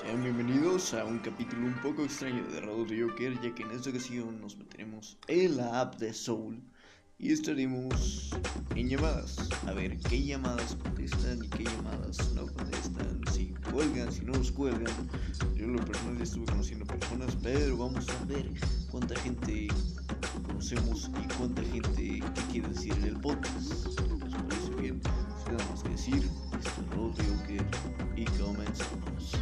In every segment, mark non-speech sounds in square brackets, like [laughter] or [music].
Sean bienvenidos a un capítulo un poco extraño de de Joker, ya que en esta ocasión nos meteremos en la app de Soul y estaremos en llamadas. A ver qué llamadas contestan y qué llamadas no contestan, si cuelgan, si no los cuelgan. Yo lo personal estuve conociendo personas, pero vamos a ver cuánta gente conocemos y cuánta gente quiere decir el podcast. ¿Les parece bien? Sin nada más que decir, esto es de Joker y comenzamos.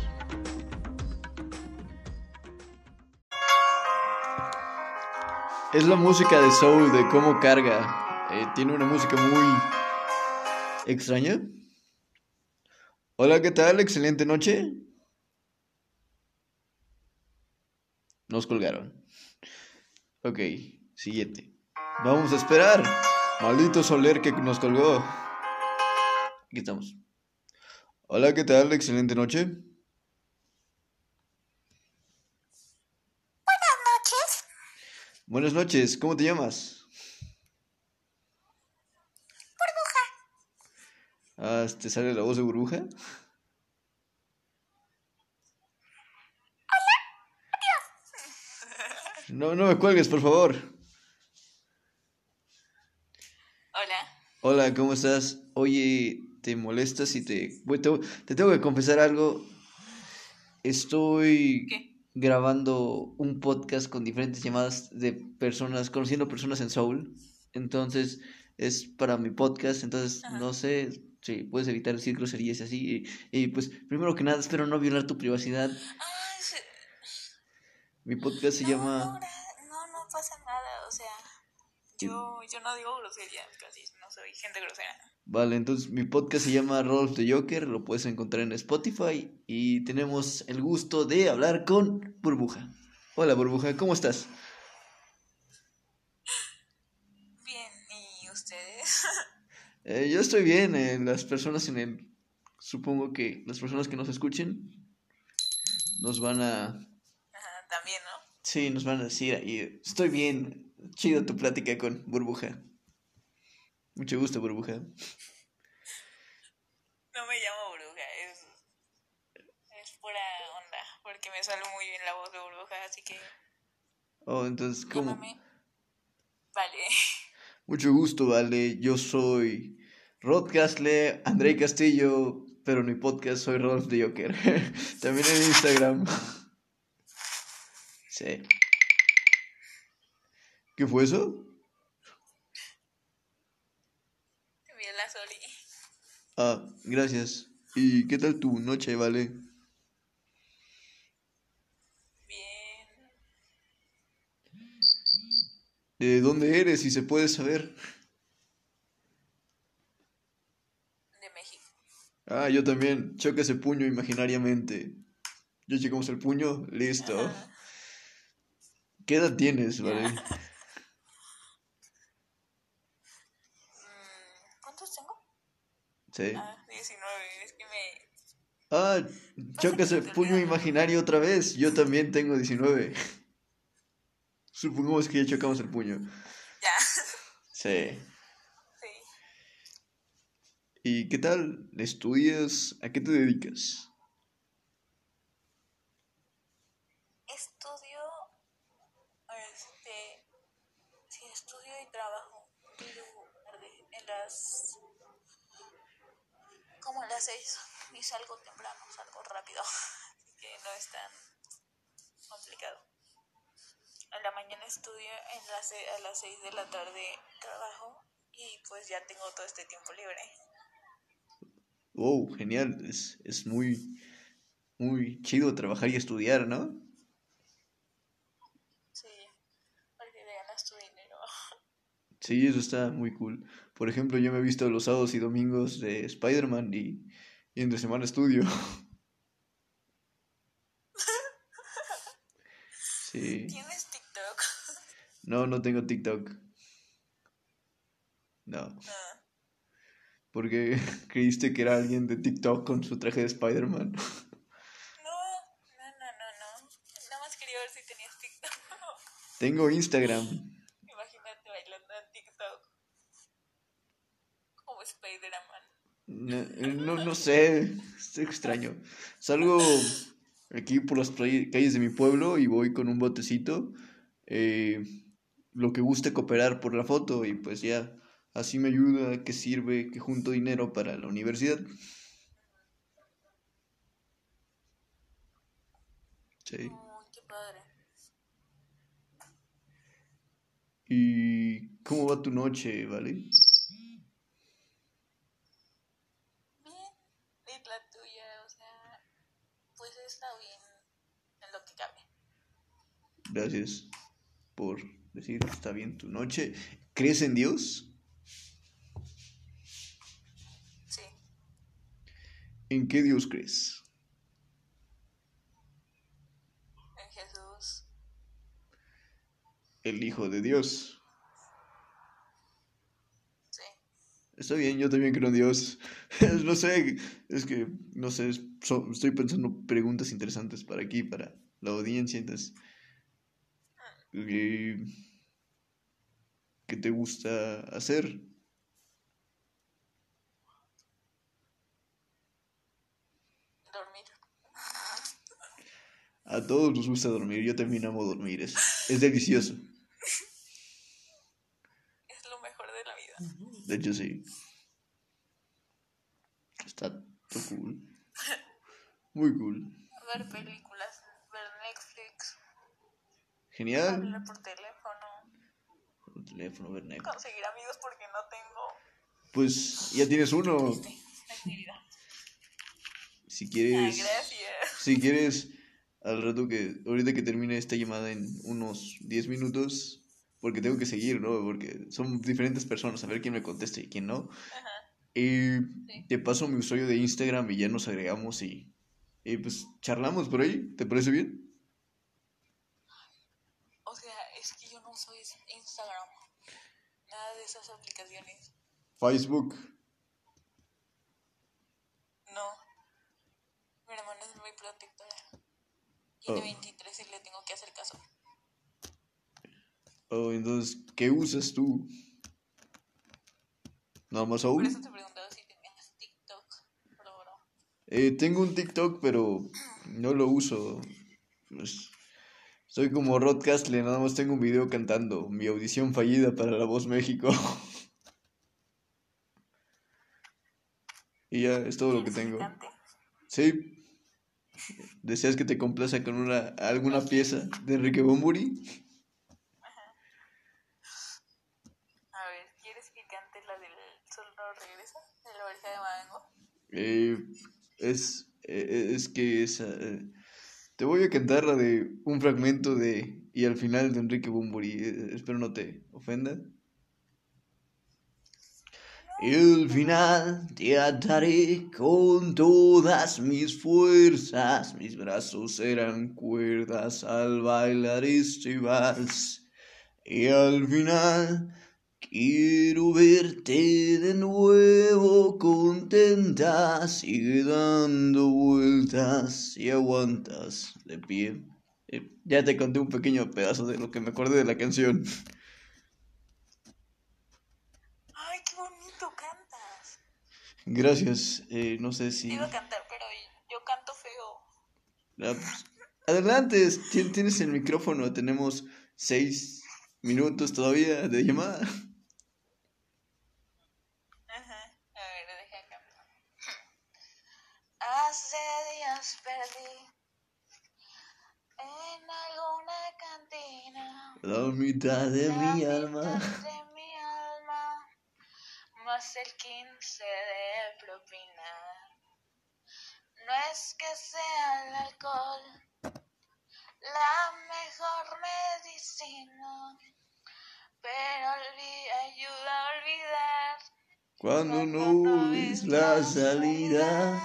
Es la música de Soul, de cómo carga. Eh, tiene una música muy extraña. Hola, ¿qué tal? Excelente noche. Nos colgaron. Ok, siguiente. Vamos a esperar. Maldito Soler que nos colgó. Aquí estamos. Hola, ¿qué tal? Excelente noche. Buenas noches. Buenas noches, ¿cómo te llamas? Burbuja. Ah, ¿te sale la voz de burbuja? No, no me cuelgues, por favor. Hola. Hola, ¿cómo estás? Oye, ¿te molesta si te, te tengo que confesar algo. Estoy ¿Qué? Grabando un podcast con diferentes llamadas de personas, conociendo personas en Soul. Entonces, es para mi podcast. Entonces, Ajá. no sé si puedes evitar decir groserías y así. Y, y, pues, primero que nada, espero no violar tu privacidad. Ah, sí. Mi podcast se no, llama... No, no pasa nada. O sea, yo, yo no digo groserías casi. No soy gente grosera. Vale, entonces mi podcast se llama Rolf de Joker, lo puedes encontrar en Spotify y tenemos el gusto de hablar con Burbuja. Hola Burbuja, ¿cómo estás? Bien, ¿y ustedes? [laughs] Eh, yo estoy bien, eh, las personas en el... Supongo que las personas que nos escuchen nos van a... Ajá, también, ¿no? Sí, nos van a decir ahí, estoy bien, chido tu plática con Burbuja. Mucho gusto Burbuja. No me llamo Burbuja. Es, es pura onda. Porque me sale muy bien la voz de Burbuja. Así que Oh, entonces, ¿cómo? llámame. Vale. Mucho gusto, vale. Yo soy Rod Castle, André Castillo, pero en mi podcast soy Rolf de Joker. [laughs] También en Instagram. [laughs] Sí. ¿Qué fue eso? Te envié la Soli. Ah, gracias. ¿Y qué tal tu noche, vale? Bien. ¿De dónde eres, si se puede saber? De México. Ah, yo también. Choca ese puño imaginariamente. Yo checamos el puño, listo. ¿Qué edad tienes, vale? Mm, ¿Cuántos tengo? Sí. Ah, 19. Es que me. Ah, choca ese puño imaginario otra vez. Yo [laughs] también tengo 19. Supongamos que ya chocamos el puño. Ya. Sí. Sí. ¿Y qué tal? ¿Estudias? ¿A qué te dedicas? Estudio. Este. Sí, estudio y trabajo. En las. Como a las 6. Y salgo temprano, salgo rápido. [laughs] Así que no es tan complicado. En la mañana estudio, en se- a las 6 de la tarde trabajo. Y pues ya tengo todo este tiempo libre. Wow, genial. Es, es muy, muy chido trabajar y estudiar, ¿no? Sí, porque le ganas tu dinero. [laughs] Sí, eso está muy cool. Por ejemplo, yo me he visto los sábados y domingos de Spider-Man y, y entre semana estudio. [laughs] Sí. ¿Tienes TikTok? [laughs] No, no tengo TikTok. No. Ah. Porque [laughs] creíste que era alguien de TikTok con su traje de Spider-Man. No, no, no, no, no. Nada más quería ver si tenías TikTok. Tengo Instagram. Imagínate bailando en TikTok. Como Spider-Man. No, no, no sé, es extraño. Salgo aquí por las calles de mi pueblo y voy con un botecito. Eh, lo que guste cooperar por la foto y pues ya así me ayuda, que sirve, que junto dinero para la universidad. Sí. qué padre. ¿Y cómo va tu noche, vale? Bien, y la tuya, o sea, pues está bien en lo que cabe. Gracias por decir, está bien tu noche. ¿Crees en Dios? Sí. ¿En qué Dios crees? En Jesús. El Hijo de Dios. Sí. Está bien, yo también creo en Dios. [laughs] no sé, es que, no sé, estoy pensando preguntas interesantes para aquí, para la audiencia, entonces... ¿Qué, te gusta hacer? Dormir. A todos nos gusta dormir, yo también amo dormir, es, es delicioso. [laughs] Es lo mejor de la vida. De hecho, sí. Está cool. [laughs] Muy cool. Ver películas. Genial. Hablar por teléfono. Por teléfono, ver Netflix. Conseguir amigos porque no tengo. Pues ya tienes uno. Si quieres. Gracias. Si quieres, al rato que. Ahorita que termine esta llamada en unos 10 minutos. Porque tengo que seguir, ¿no? Porque son diferentes personas, a ver quién me contesta y quién no. Ajá. Y te paso mi usuario de Instagram y ya nos agregamos y, y pues charlamos por ahí. ¿Te parece bien? uso Instagram, nada de esas aplicaciones. Facebook. No. Mi hermana es muy protectora. Tiene 23 y le tengo que hacer caso. Oh, entonces, ¿qué usas tú? ¿Nada más aún? Por eso te preguntaba si tenías TikTok, pero Eh, tengo un TikTok, pero no lo uso. Pues, soy como Rod Castle, nada más tengo un video cantando mi audición fallida para La Voz México. [laughs] y ya, es todo lo que tengo. Sí. ¿Deseas que te complaza con una alguna pieza de Enrique Bumburi? A ver, ¿quieres que cante la del Sol no regresa? ¿De la oreja de Mango? Eh, es, eh, es que esa... Eh, te voy a cantar la de un fragmento de y al final de Enrique Bumburi. Eh, espero no te ofenda. Y al final te ataré con todas mis fuerzas, mis brazos serán cuerdas al bailar este vals. Y al final Quiero verte de nuevo contenta, sigue dando vueltas y aguantas de pie. Eh, ya te conté un pequeño pedazo de lo que me acordé de la canción. Ay, qué bonito cantas. Gracias, eh, no sé si... Iba a cantar, pero yo canto feo. Ah, pues, adelante, tienes el micrófono, tenemos seis minutos todavía de llamada. La mitad de mi alma. De mi alma, más el 15 de propina. No es que sea el alcohol la mejor medicina, pero ayuda a olvidar cuando no ves la salida.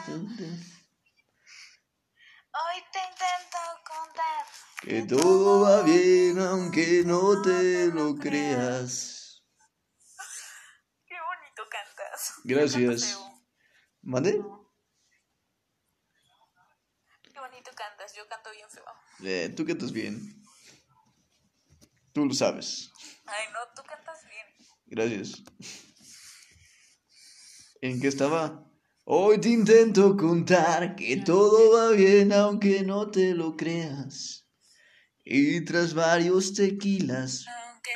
Hoy te intento contar que todo va bien aunque no te lo creas. Qué bonito cantas. Gracias. ¿Mande? Qué bonito cantas, yo canto bien feo. Eh, tú cantas bien. Tú lo sabes. Ay, no, tú cantas bien. Gracias. ¿En qué estaba? Hoy te intento contar que todo va bien aunque no te lo creas. Y tras varios tequilas, Aunque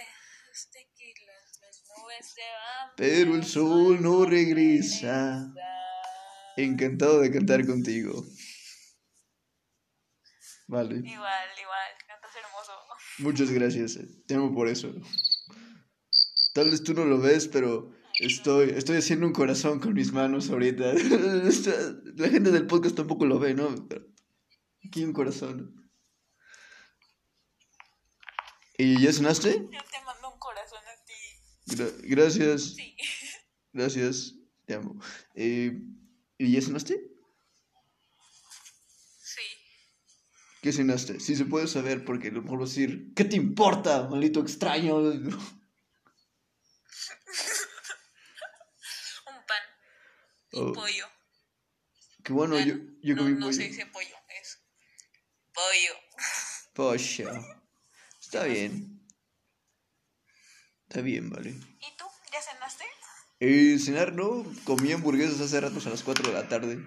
los tequilas, las nubes se van. pero el sol no regresa. Encantado de cantar contigo. Vale, Igual, igual, cantas hermoso. muchas gracias. eh, Te amo por eso. Tal vez tú no lo ves, pero estoy, estoy haciendo un corazón con mis manos ahorita. [laughs] La gente del podcast tampoco lo ve, ¿no? Pero aquí un corazón. ¿Y ya cenaste? [laughs] Yo te mando un corazón a ti. Gra- gracias, Sí. [laughs] gracias. Te amo. Eh, ¿Y ya cenaste? Sí. ¿Qué cenaste? Si se puede saber, porque a lo a decir, ¿qué te importa, maldito extraño? [laughs] Un pan. Y Oh, pollo. que bueno, yo, yo no, comí no pollo. se dice pollo, es pollo. Pollo. Está bien. Está bien, vale. ¿Y tú? ¿Ya cenaste? Eh, cenar, ¿no? Comí hamburguesas hace ratos a las 4 de la tarde.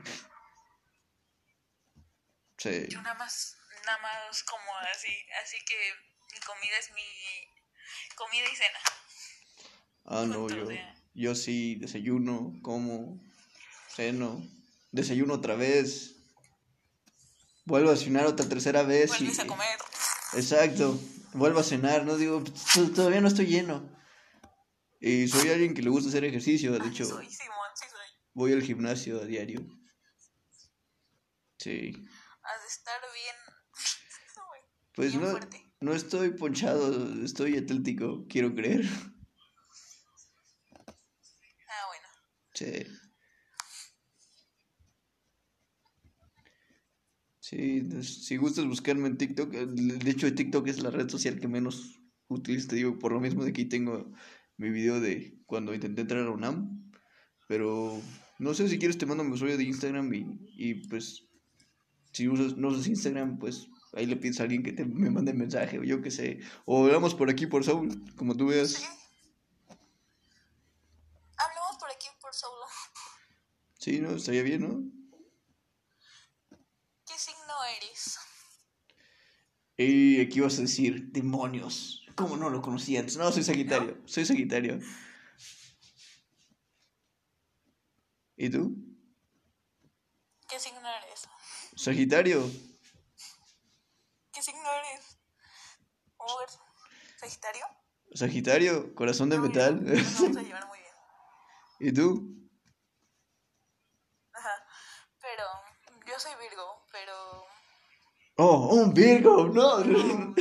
Sí. Yo nada más, nada más como así, así que mi comida es mi comida y cena. Ah, no, yo, yo sí desayuno, como, ceno, desayuno otra vez, vuelvo a cenar otra tercera vez y... Vuelves a comer. Exacto, vuelvo a cenar, no digo, "T- todavía no estoy lleno. Y soy alguien que le gusta hacer ejercicio, de hecho, Soy Simón, sí soy. voy al gimnasio a diario. Sí, Has de estar bien. [laughs] Pues bien no, fuerte. no estoy ponchado, estoy atlético, quiero creer. Ah, bueno. Sí. Sí, si gustas buscarme en TikTok, eh, de hecho TikTok es la red social que menos utilizo, te digo, por lo mismo de aquí tengo mi video de cuando intenté entrar a UNAM, pero no sé si quieres te mando mi usuario de Instagram y, y pues si usas, no usas Instagram, pues ahí le pides a alguien que te, me mande mensaje o yo qué sé, o hablamos por aquí por Soul, como tú veas. Sí. Hablamos por aquí por solo. Sí, ¿no? Estaría bien, ¿no? ¿Qué signo eres? Y aquí vas a decir, demonios. ¿Cómo no lo conocía antes? No, soy Sagitario. Soy Sagitario. ¿Y tú? ¿Qué signo eres? Sagitario. ¿Qué signo eres? ¿Sagitario? Sagitario, corazón de No, metal. Nos vamos a llevar muy bien. [laughs] ¿Y tú? Ajá. Pero yo soy Virgo, pero Oh, un Virgo. No. [laughs] no, creo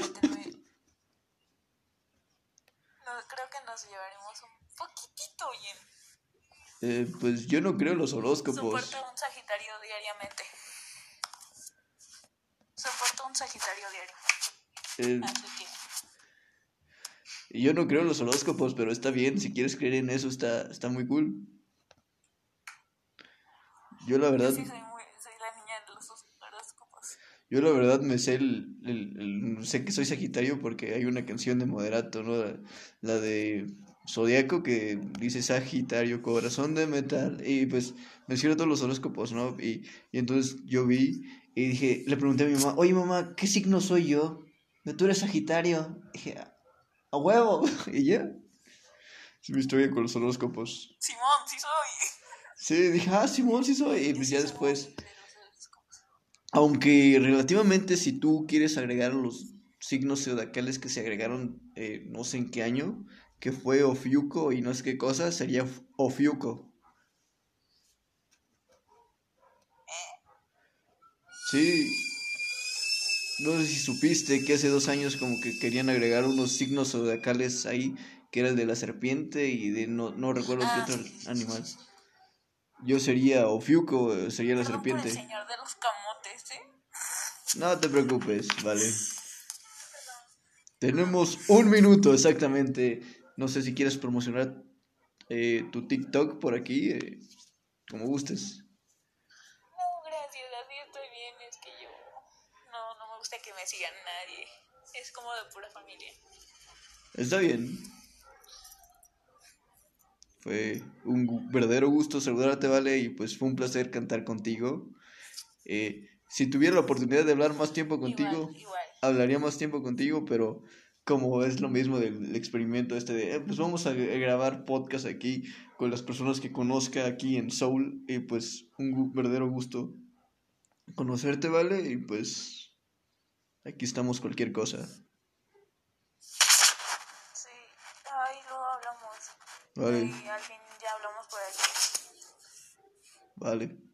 que nos llevaremos un poquitito bien. Eh, pues yo no creo en los horóscopos. Soporto un Sagitario diariamente. Soporto un Sagitario diario. Eh, Así que yo no creo en los horóscopos, pero está bien. Si quieres creer en eso, está, está muy cool. Yo la yo verdad... sí soy muy, soy la niña de los horóscopos. Yo la verdad me sé el, el- el- sé que soy Sagitario porque hay una canción de Moderato, ¿no? La, la de Zodíaco que dice Sagitario, corazón de metal, y pues menciona todos los horóscopos, ¿no? Y, y entonces yo vi y dije, le pregunté a mi mamá, oye mamá, ¿qué signo soy yo? "No, Tú eres Sagitario. dije, a huevo, [laughs] y ya. Es mi historia con los horóscopos. Simón, sí soy. Sí, dije, ah, Simón, sí soy. Y pues ya después... Aunque relativamente si tú quieres agregar los signos zodiacales que se agregaron eh, no sé en qué año, que fue Ofiuco y no sé qué cosa, sería Ofiuco. Sí. No sé si supiste que hace dos años como que querían agregar unos signos zodiacales ahí, que era el de la serpiente y de no, no recuerdo Ah, qué otro animal. Yo sería Ofiuco, eh, sería la por el serpiente. señor de los No te preocupes, vale. Tenemos un minuto exactamente. No sé si quieres promocionar eh, tu TikTok por aquí, eh, como gustes. No, gracias, así estoy bien. Es que yo no, no me gusta que me sigan nadie. Es como de pura familia. Está bien. Fue un verdadero gusto saludarte, Vale, y pues fue un placer cantar contigo. Eh, si tuviera la oportunidad de hablar más tiempo contigo, hablaría más tiempo contigo, pero como es lo mismo del experimento este de, eh, pues vamos a grabar podcast aquí con las personas que conozca aquí en Soul, y pues un verdadero gusto conocerte, ¿vale? Y pues aquí estamos cualquier cosa. Sí, ahí luego hablamos. Vale. Y al fin ya hablamos por aquí. Vale.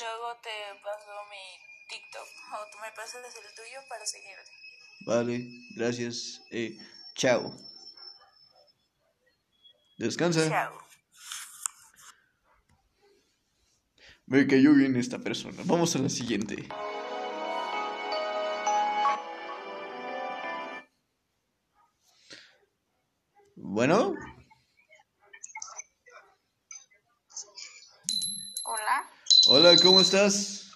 Luego te paso mi TikTok o tú me pasas el tuyo para seguirte. Vale, gracias. Eh, chao. Descansa. Chao. Me cayó bien esta persona. Vamos a la siguiente. Bueno. Hola. ¿cómo estás?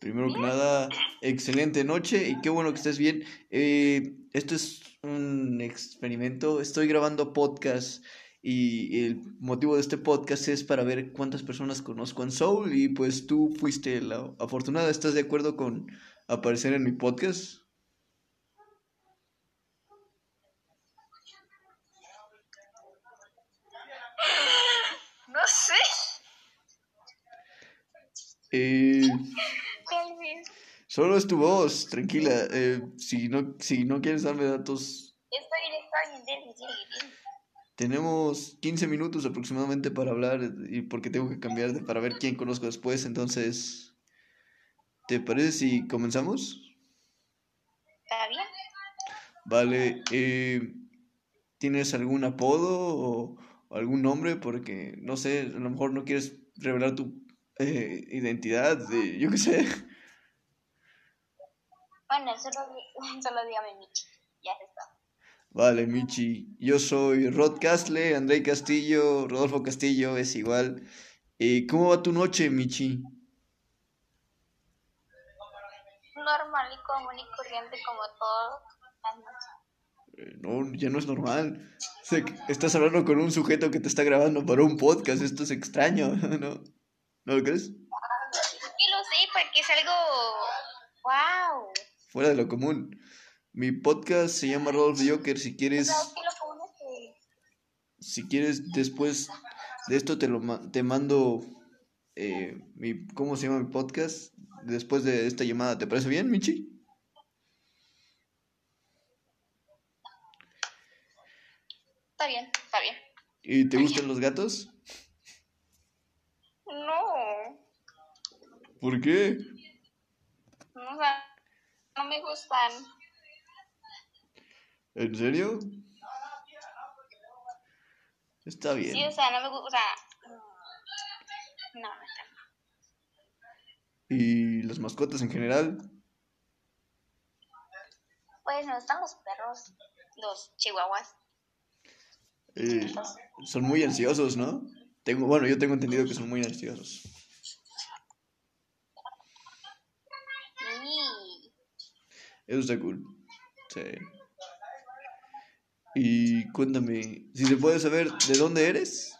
Primero que nada, excelente noche y qué bueno que estés bien. Eh, esto es un experimento. Estoy grabando podcast y el motivo de este podcast es para ver cuántas personas conozco en Soul y pues tú fuiste la afortunada. ¿Estás de acuerdo con aparecer en mi podcast? No sé. Eh, Solo es tu voz, tranquila. Eh, si, no, si no quieres darme datos. Tenemos 15 minutos aproximadamente para hablar y porque tengo que cambiar de, para ver quién conozco después. Entonces, ¿te parece si comenzamos? ¿Está bien? Vale. Eh, ¿Tienes algún apodo o algún nombre? Porque, no sé, a lo mejor no quieres revelar tu eh, identidad, yo qué sé. Bueno, solo, [laughs] solo dígame Michi. Ya está. Vale, Michi. Yo soy Rod Castle, André Castillo, Rodolfo Castillo, es igual. Eh, ¿Cómo va tu noche, Michi? Normal y común y corriente como todo. Eh, no, ya no es normal. Estás hablando con un sujeto que te está grabando para un podcast. Esto es extraño, [laughs] ¿no? ¿No lo crees? Sí, lo sé, porque es algo... ¡Wow! fuera de lo común. Mi podcast se llama Rodolfo Joker. Si quieres. Si quieres, después de esto te lo te mando. Eh, mi, ¿Cómo se llama mi podcast? Después de esta llamada. ¿Te parece bien, Michi? Está bien, está bien. ¿Y te gustan los gatos? No. ¿Por qué? No, no me gustan. ¿En serio? Está bien. Sí, o sea, no me gusta. O sea, no, no está. ¿Y las mascotas en general? Pues me gustan los perros, los chihuahuas. Eh, son muy ansiosos, ¿no? Tengo, bueno, yo tengo entendido que son muy ansiosos. Eso está cool. Sí. Y cuéntame, si se puede saber de dónde eres.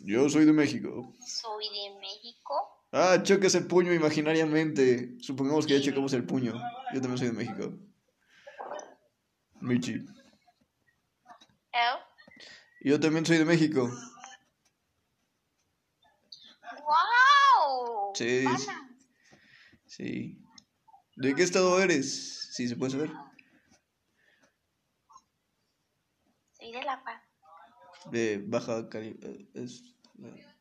Yo soy de México. Soy de México. Ah, choques el puño imaginariamente. Supongamos que ya chocamos el puño. Yo también soy de México. Michi. Yo también soy de México. Sí. Sí. ¿De qué estado eres? Si se puede saber. Soy de La Paz. De Baja California. Eh,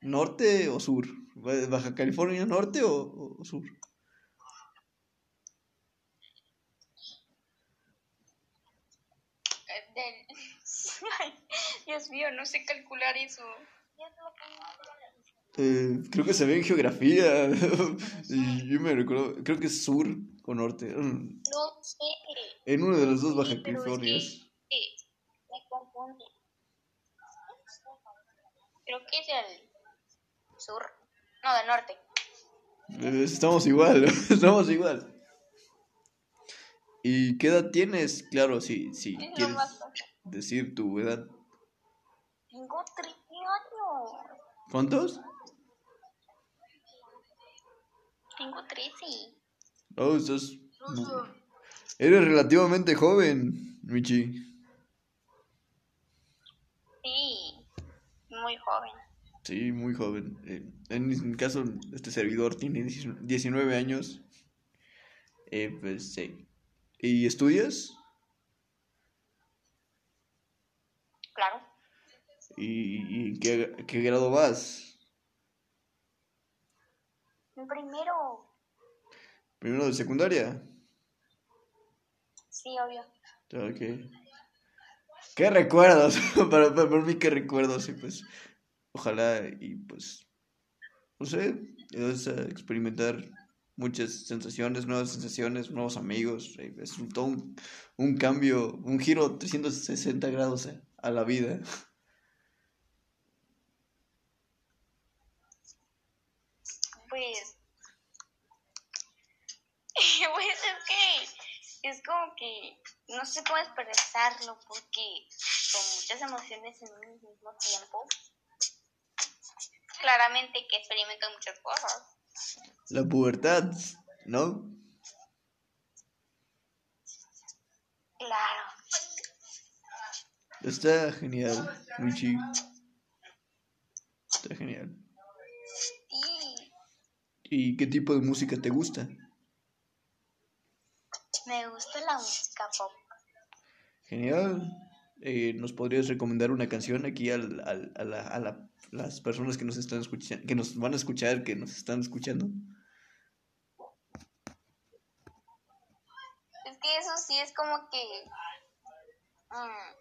¿Norte o sur? ¿Baja California norte o, sur? Eh, [laughs] Dios mío, no sé calcular eso. Eh, creo que se ve en geografía. [laughs] yo me recuerdo, creo que es sur o norte. Mm. No sé. En uno de los dos Baja California. me confunde. Creo que es el sur. No, del norte. Eh, Estamos igual, [laughs] estamos igual. ¿Y qué edad tienes? Claro, si, si Es quieres decir tu edad. Tengo 13 años. ¿Cuántos? Tengo 13. Oh, estás... Eres relativamente joven, Michi. Sí, muy joven. Sí, muy joven. Eh, en mi caso, este servidor tiene 19 años. Eh, pues sí. ¿Y estudias? Claro. ¿Y, y qué, qué grado vas? Primero, ¿Primero de secundaria? sí, obvio. Ok. ¿Qué recuerdos? [laughs] para, para, mí, ¿qué recuerdos? Y pues, ojalá y pues, no sé, es experimentar muchas sensaciones, nuevas sensaciones, nuevos amigos. eh, Es un, todo un, un cambio, un giro 360 grados a la vida. Pues. pues es que. Es como que. No sé cómo expresarlo porque son muchas emociones en un mismo tiempo. Claramente que experimento muchas cosas. La pubertad, ¿no? Claro. Está genial, Michi. Está genial. Y ¿Y qué tipo de música te gusta? Me gusta la música pop. Genial. Eh, ¿nos podrías recomendar una canción aquí al, al- a, la- a la- las personas que nos están escuchando, que nos van a escuchar, que nos están escuchando? Es que eso sí es como que. mm,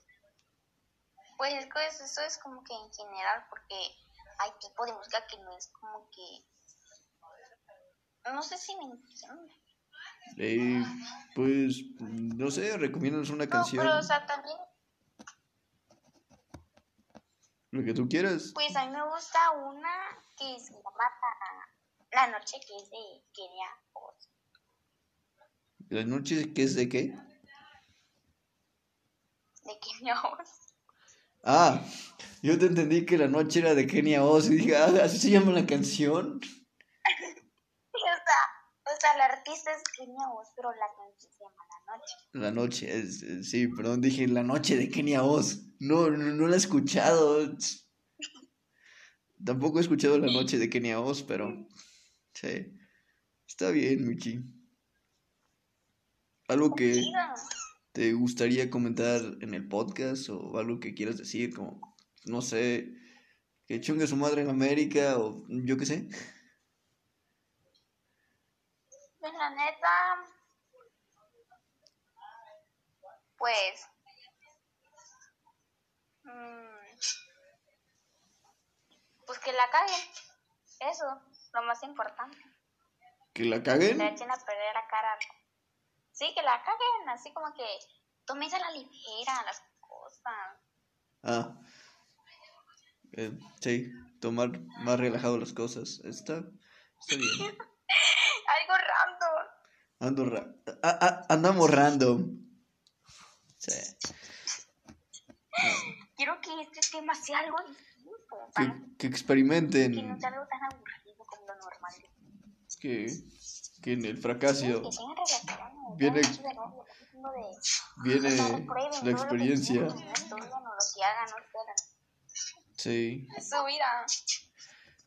pues es que eso, eso es como que en general, porque hay tipo de música que no es como que. No sé si me entienden. Eh, pues, no sé, recomiéndanos una No, canción, pero o sea, también, lo que tú quieras. pues a mí me gusta una que se llama La, La Noche, que es de Kenia Oz. ¿La noche qué es de qué? De Kenia Oz. Ah, yo te entendí que la noche era de Kenia Oz y dije, ah, ¿así se llama la canción? [laughs] O sea, o sea, la artista es Kenia Oz, pero la canción se llama La Noche. La noche, es, es- sí, perdón, dije la noche de Kenia Oz. No, no, no la he escuchado. [laughs] Tampoco he escuchado la noche de Kenia Oz, pero sí. Está bien, Michi. ¿Algo que te gustaría comentar en el podcast o algo que quieras decir? Como, no sé, que chungue su madre en América o yo qué sé. Pues la neta, pues, mm, pues que la caguen, eso, lo más importante, ¿Que la que caguen? le echen a perder la cara. Sí, que la caguen, así como que tomes a la ligera las cosas. Ah. Eh, sí, tomar más relajado las cosas. Está, está bien. [laughs] Algo random. Ando ra- ah, ah, andamos random. Sí. Quiero que este tema sea algo distinto, Que, que que experimenten. no sea algo tan aburrido como lo normal. Que, que en el fracaso Que tengan relaciones, Viene- viene la que experiencia. que. Sí. Es su vida.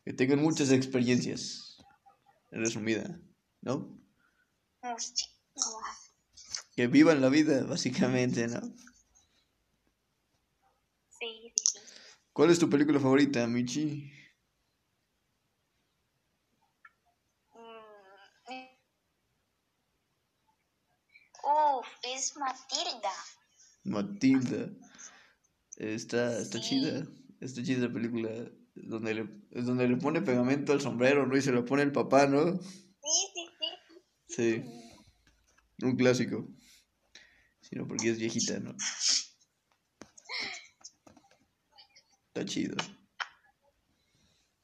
Que tengan muchas experiencias. En resumida, ¿no? Que vivan la vida, básicamente, ¿no? Sí, sí, sí. ¿Cuál es tu película favorita, Michi? Mm. Uf, es Matilda. Matilda. Está, está Sí. chida. Está chida la película. Donde le, donde le pone pegamento al sombrero, ¿no? Y se lo pone el papá, ¿no? Sí, sí, sí. Un clásico. Sino porque es viejita, ¿no? Está chido.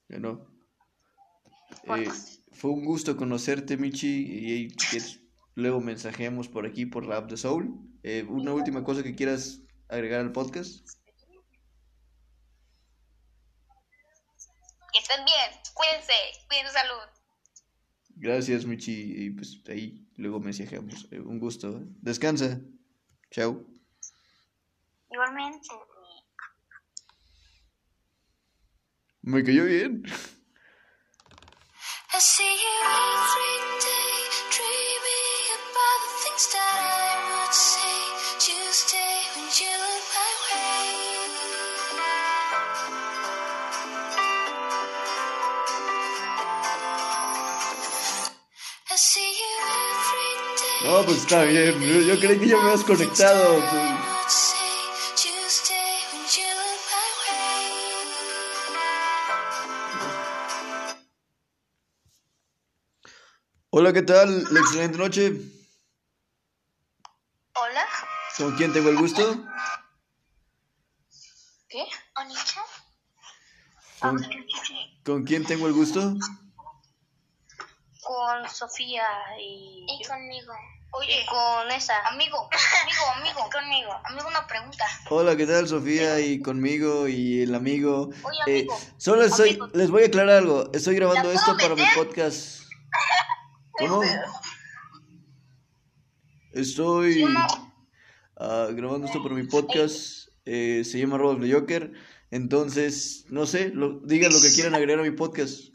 ¿Ya no? Eh, fue un gusto conocerte, Michi. Y luego mensajeamos por aquí por la app de Soul. Eh, ¿Una última cosa que quieras agregar al podcast? Que estén bien, cuídense, cuídense salud. Gracias, Michi. Y pues ahí luego mensajeamos. Eh, un gusto. Descansa. Chao. Igualmente. Me cayó bien. I see you every day, dreaming about the things that I No, pues está bien. Yo, yo creí que ya me habías conectado. Pues. Hola, ¿qué tal? La excelente noche. Hola. ¿Con quién tengo el gusto? ¿Qué? ¿Onicha? ¿Con, ¿Con quién tengo el gusto? Con Sofía y... Y conmigo. Oye, con esa. Amigo, amigo, amigo, [laughs] conmigo. Amigo, una pregunta. Hola, ¿qué tal, Sofía? Y conmigo y el amigo. Oye, amigo. Eh, solo estoy, les voy a aclarar algo. Estoy grabando esto para mi podcast. ¿Cómo? Estoy uh, grabando esto para mi podcast. Eh, se llama Robos de Joker. Entonces, no sé, lo, digan lo que quieran agregar a mi podcast.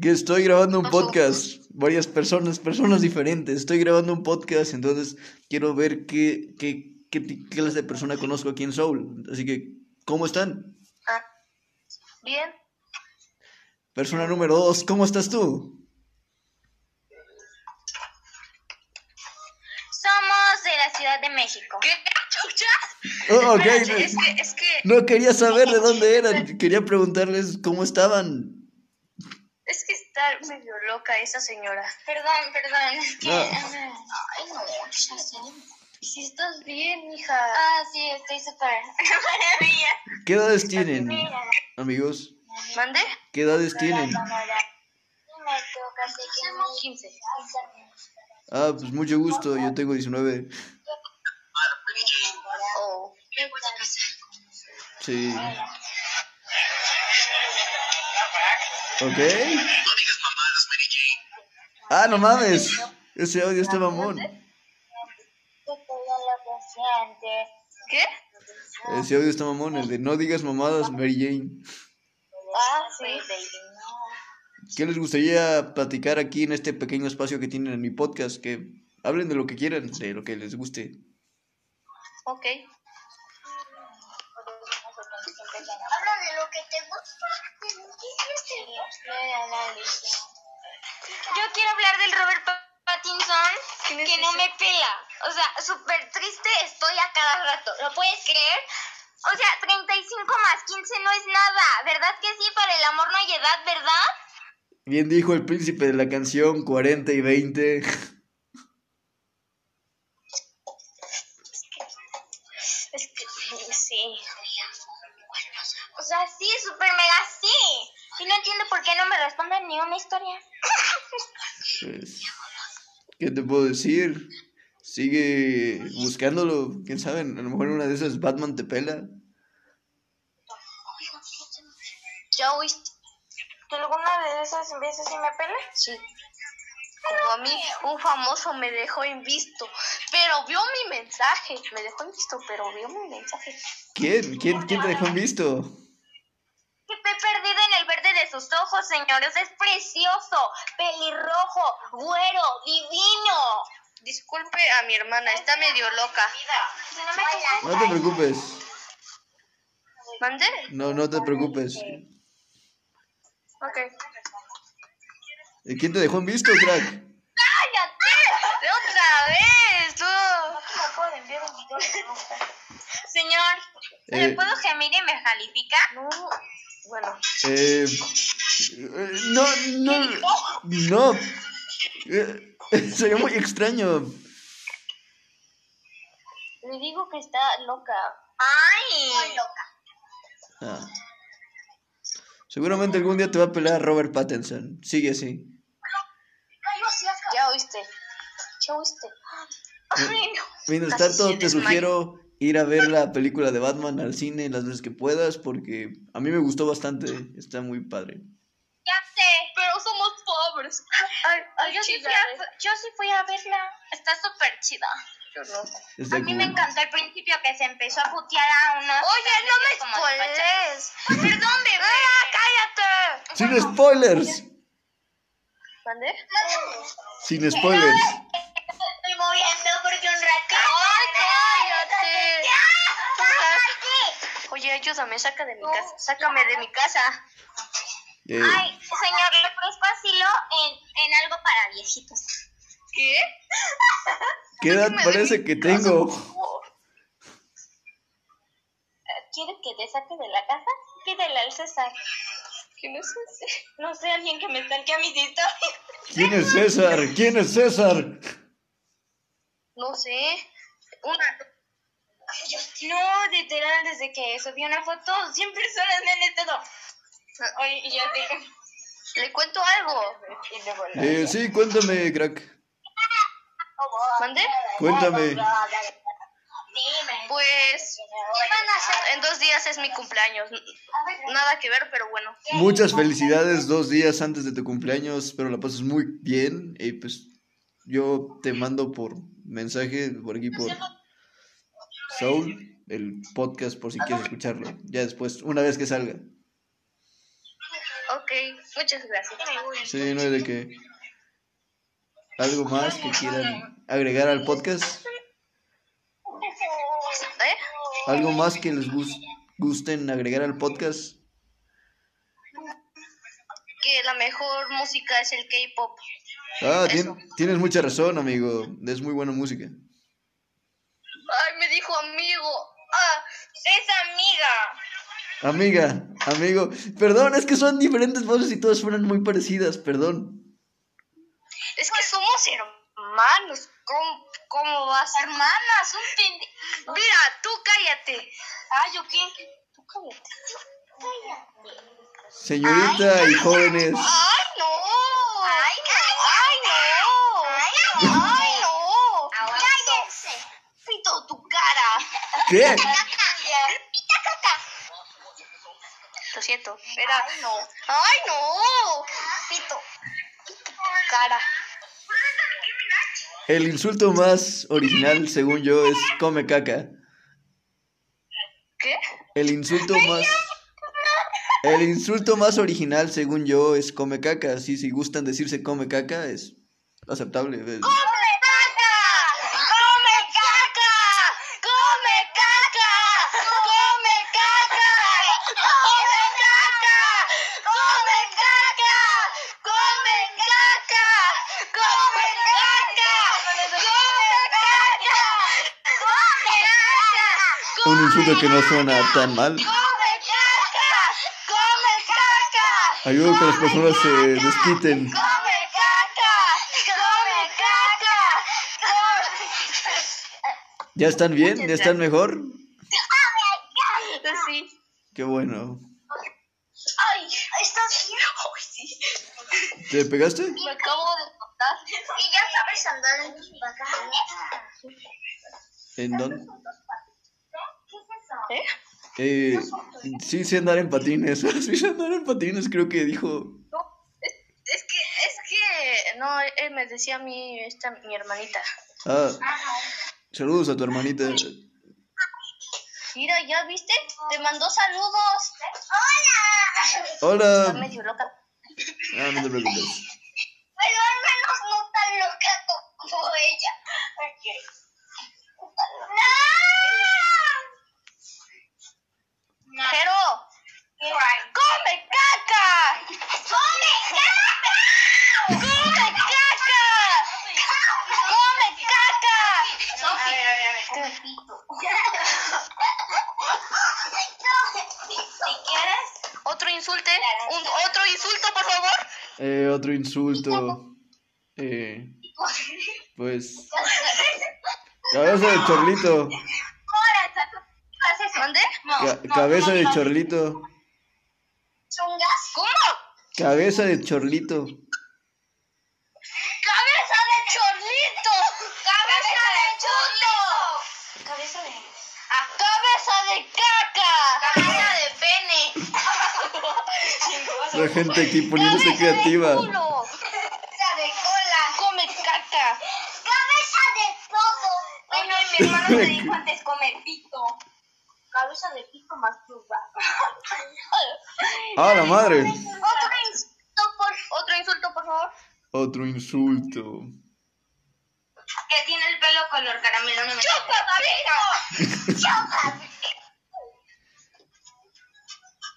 Que estoy grabando un podcast. Varias personas, personas diferentes. Estoy grabando un podcast, entonces quiero ver qué, qué, qué, qué clase de persona conozco aquí en Soul. Así que, ¿cómo están? Ah, bien. Persona número dos, ¿cómo estás tú? Somos de la Ciudad de México. ¿Qué? Oh, ok. Espérate, es que, es que, No quería saber de [laughs] dónde eran. Quería preguntarles cómo estaban. Es que está medio loca esa señora. Perdón, perdón. Es que. No. Ay, no, ya sé. Si estás bien, hija. Ah, sí, estoy súper. [laughs] Maravilla. ¿Qué edades tienen, amigos? ¿Mande? ¿Qué edades tienen? Me toca así que 15. Ah, pues mucho gusto. Yo tengo 19. Oh. Sí. Ok. Ah, no mames. Ese audio está mamón. ¿Qué? Ese audio está mamón. El de no digas mamadas, Mary Jane. Ah, sí. ¿Qué les gustaría platicar aquí en este pequeño espacio que tienen en mi podcast? Que hablen de lo que quieran, de lo que les guste. Ok. Que te gusta. Yo quiero hablar del Robert Pattinson ¿Quién es que no me pela. O sea, súper triste estoy a cada rato. ¿Lo puedes creer? O sea, 35 más 15 no es nada. ¿Verdad que sí? Para el amor no hay edad, ¿verdad? Bien dijo el príncipe de la canción 40 y 20. Es que sí. O sea, sí, súper mega sí. Y no entiendo por qué no me responden ni una historia. Pues, ¿qué te puedo decir? Sigue buscándolo. ¿Quién sabe? A lo mejor una de esas Batman te pela. ¿Ya oíste? ¿Que alguna de esas veces sí me pele? Sí. Como a mí, un famoso me dejó invisto. Pero vio mi mensaje. Me dejó invisto, pero vio mi mensaje. ¿Quién? ¿Quién, quién te dejó en he perdido en el verde de sus ojos, señores. Es precioso. Pelirrojo, güero, divino. Disculpe a mi hermana, está medio loca. No te preocupes. ¿Mande? No, no te preocupes. Ok. ¿Y ¿Quién te dejó en visto, crack? ¡Cállate! ¡Otra vez! tú! Señor, ¿le Eh, puedo gemir y me califica? No. Bueno. eh, eh, no, no, no. Eh, [laughs] sería muy extraño. Le digo que está loca. Ay. Muy loca. Ah. Seguramente algún día te va a pelear Robert Pattinson. Sigue así. Ya oíste. Ya oíste. Ay, no. Mientras tanto, te sugiero ir a ver la película de Batman al cine las veces que puedas porque a mí me gustó bastante. Está muy padre. Ya sé. Pero somos pobres. Ay, ay, Yo sí, fui a, eh. yo sí fui a verla. Está súper chida. Yo no. Está A mí me encantó al principio que se empezó a putear a unos. Oye, no me de spoilees. Perdón, bebé. ¡Ah, cállate! Sin spoilers. ¿Mande? Sin spoilers. [laughs] Estoy moviendo porque un ratito. ¡Ay, cállate! Oye, ayúdame, saca de mi casa. Sácame de mi casa. Eh, Ay, señor, le presto asilo en, en algo para viejitos. ¿Qué? [laughs] ¿Qué edad parece que tengo? ¿Quieres que te saque de la casa? Pídele al César. ¿Quién es ese? No sé, alguien que me salque a mis historias. ¿Quién es César? ¿Quién es César? No sé. Una. No, literal, desde que subí una foto, siempre son las nenes todo. Oye, y yo así. Le cuento algo. Eh, sí, cuéntame, crack. ¿Mande? Cuéntame. Dime. Pues. ¿Qué van a hacer? En dos días es mi cumpleaños. Nada que ver, pero bueno. Muchas felicidades dos días antes de tu cumpleaños. Espero la pases muy bien. Y pues yo te mando por mensaje por aquí por Soul, el podcast por si quieres escucharlo. Ya después, una vez que salga. Ok, muchas gracias. Sí, no hay de que. ¿Algo más que quieran agregar al podcast? ¿Eh? ¿Algo más que les gus- gusten agregar al podcast? Que la mejor música es el K-pop. Ah, tienes mucha razón, amigo. Es muy buena música. Ay, me dijo amigo. Ah, Es amiga. Amiga, amigo. Perdón, es que son diferentes voces y todas suenan muy parecidas, perdón. es que somos hermanos. ¿Cómo, cómo vas? Hermanas, un pendejo. Mira, tú cállate. Ay, ¿yo qué? Tú cállate. Señorita y jóvenes. ¡Ay, no! Ay, ¡Ay, no! ¡Ay, no! Cállense. Pito tu cara. ¿Qué? Lo siento. Era. ¡Ay, no! ¡Ay, no! Pito. Pito tu cara. El insulto más original, según yo, es come caca. ¿Qué? El insulto más. El insulto más original, según yo, es come caca. Así, si gustan decirse come caca, es aceptable. Es- que no suena tan mal. ¡Come caca! ¡Come caca! Ayuda a que las personas se desquiten. ¡Come caca! ¡Come caca! ¡Come... ¿Ya están bien? ¿Ya están mejor? Sí. Qué bueno. Ay, estás bien. Sí. ¿Te pegaste? Me acabo de contar. Y ya sabes andar en vacaciones. ¿En dónde? ¿Eh? Sí sé andar en patines. [laughs] Sí sé andar en patines, creo que dijo. No, es, es que, es que, no, él me decía a mí, esta, mi hermanita. Ah, saludos a tu hermanita. Mira, ¿ya viste? Te mandó saludos. Hola. medio loca. Ah, no te preocupes. Pero al menos no tan loca como ella. No. Pero, ¡come caca! ¡Come caca! ¡Come caca! ¡Come caca! A ver, a ver, a ver. Come pito. Si quieres, Otro insulte, un, otro insulto, por favor. Eh, otro insulto. Eh, pues. Cabeza de chorlito. ¿Dónde? Ca- cabeza de chorlito. ¿Cómo? Cabeza de chorlito. La gente aquí poniéndose creativa. culo! ¡Cabeza de cola! ¡Come caca! ¡Cabeza de todo! Bueno, mi hermano me dijo antes come pito. Cabeza de pito masturba. ¡Ah, la madre! Otro insulto, por, otro insulto, por favor. Otro insulto. Que tiene el pelo color caramelo. No me ¡Chupa, pito! ¡Chupa!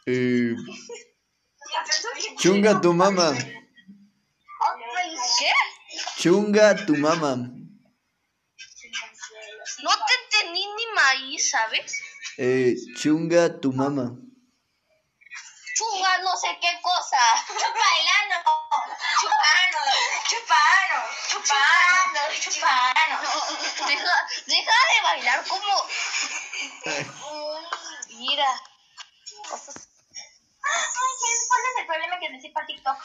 Eh, chunga tu mamá. ¿Qué? Chunga tu mamá. No te entendí ni maíz, ¿sabes? Eh, chunga tu mamá. Chunga no sé qué cosa. Chupailano. Chupano. Chupano. Chupano. Chupano. Deja, deja de bailar como... Mira. Cosas- ¿Cuál es el problema que decir para TikTok?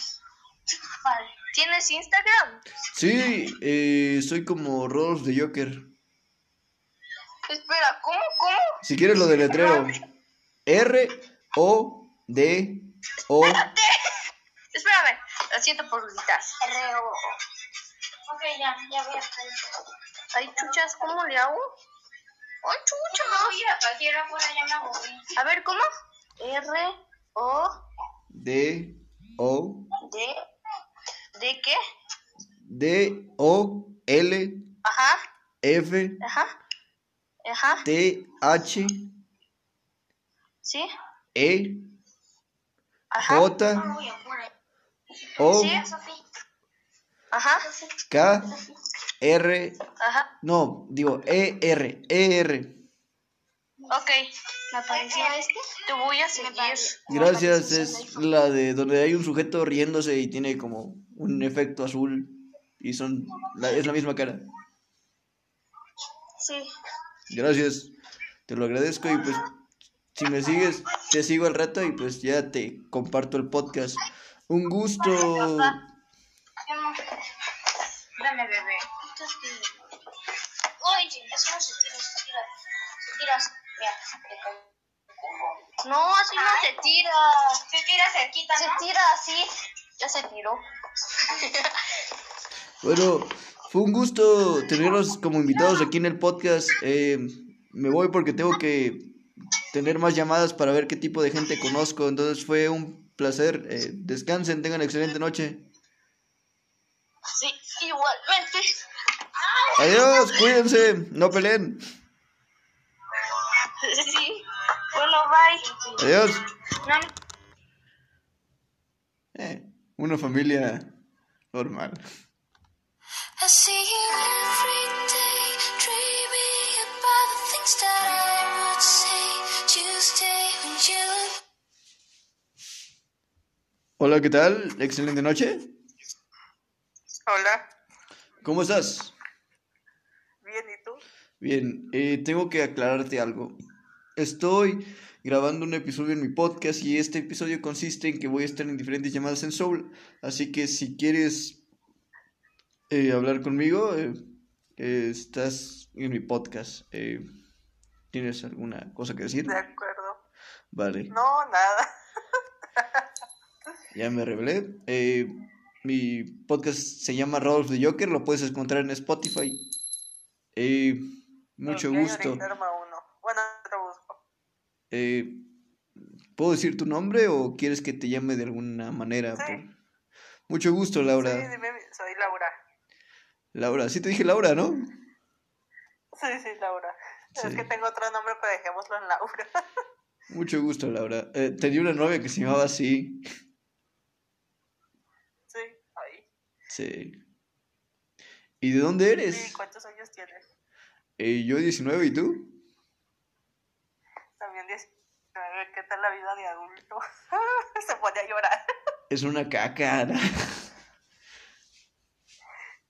[laughs] Vale. ¿Tienes Instagram? Sí, eh, soy como Rolf de Joker. Espera, ¿cómo? ¿Cómo? Si quieres lo de letrero. R O D O Espérame, lo siento por gritar. R-O. Ok, ya, ya voy a hacer. Ay, chuchas, ¿cómo le hago? Ay, chuchas. No, mira, cualquiera afuera ya me aburrí. A ver, ¿cómo? R, O, D O D, ¿de qué? D O L Ajá, F ajá, ajá, T H sí, E ajá. J O Sí, ajá, K R ajá. no, digo E R E R. Ok. ¿Me apareció este? Te voy a seguir. Gracias, es la de donde hay un sujeto riéndose y tiene como un efecto azul y son la- es la misma cara. Sí. Gracias, te lo agradezco y pues si me sigues, te sigo al rato y pues ya te comparto el podcast. Un gusto. Dame, bebé. Oye, eso no se tira, se tira. Se tira. Mira. No, así no se tira. Se tira cerquita, Se tira así. Ya se tiró. [laughs] Bueno, fue un gusto tenerlos como invitados aquí en el podcast. Eh, me voy porque tengo que tener más llamadas para ver qué tipo de gente conozco. Entonces fue un placer. Eh, descansen, tengan excelente noche. Sí, igualmente. Adiós, cuídense, no peleen. Adiós. No, Eh, una familia normal. Hola, ¿qué tal? Excelente noche. Hola, ¿Cómo estás? bien, ¿y tú? Bien, eh, tengo que aclararte algo. Estoy grabando un episodio en mi podcast y este episodio consiste en que voy a estar en diferentes llamadas en Soul. Así que si quieres eh, hablar conmigo, eh, eh, estás en mi podcast. ¿Tienes alguna cosa que decir? De acuerdo. Vale, No, nada. [laughs] ya me revelé. Mi podcast se llama Rolf de Joker, lo puedes encontrar en Spotify. Mucho gusto. Eh, ¿Puedo decir tu nombre o quieres que te llame de alguna manera? Sí. por- Mucho gusto, Laura. Sí, dime, soy Laura. Laura, sí te dije Laura, ¿no? Sí, sí, Laura. Sí. Es que tengo otro nombre, pero dejémoslo en Laura. [laughs] Mucho gusto, Laura. Eh, tenía una novia que se llamaba así. Sí, ahí. Sí. ¿Y de dónde eres? Sí, ¿cuántos años tienes? Eh, yo 19, ¿y tú? También 19. ¿Qué tal la vida de adulto? [laughs] Se pone a llorar. Es una caca.